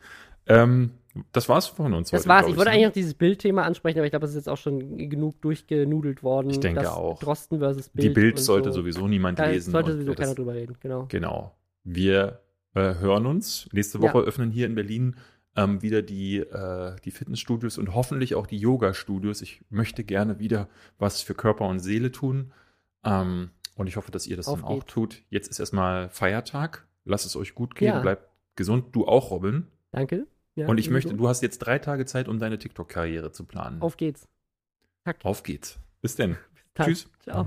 Ähm, das war's von uns. Das heute, war's. Ich, ich wollte ne? eigentlich noch dieses Bildthema ansprechen, aber ich glaube, es ist jetzt auch schon genug durchgenudelt worden. Ich denke auch. Drosten versus Bild. Die Bild sollte so. sowieso niemand da lesen. Sollte sowieso keiner drüber reden, genau. Genau. Wir äh, hören uns. Nächste Woche ja. öffnen hier in Berlin ähm, wieder die, äh, die Fitnessstudios und hoffentlich auch die Yoga-Studios. Ich möchte gerne wieder was für Körper und Seele tun. Ähm, und ich hoffe, dass ihr das Auf dann auch tut. Jetzt ist erstmal Feiertag. Lasst es euch gut gehen. Ja. Bleibt gesund. Du auch, Robin. Danke. Ja, und ich möchte, so. du hast jetzt drei Tage Zeit, um deine TikTok-Karriere zu planen. Auf geht's. Tack. Auf geht's. Bis denn. Bis Tschüss. Ciao.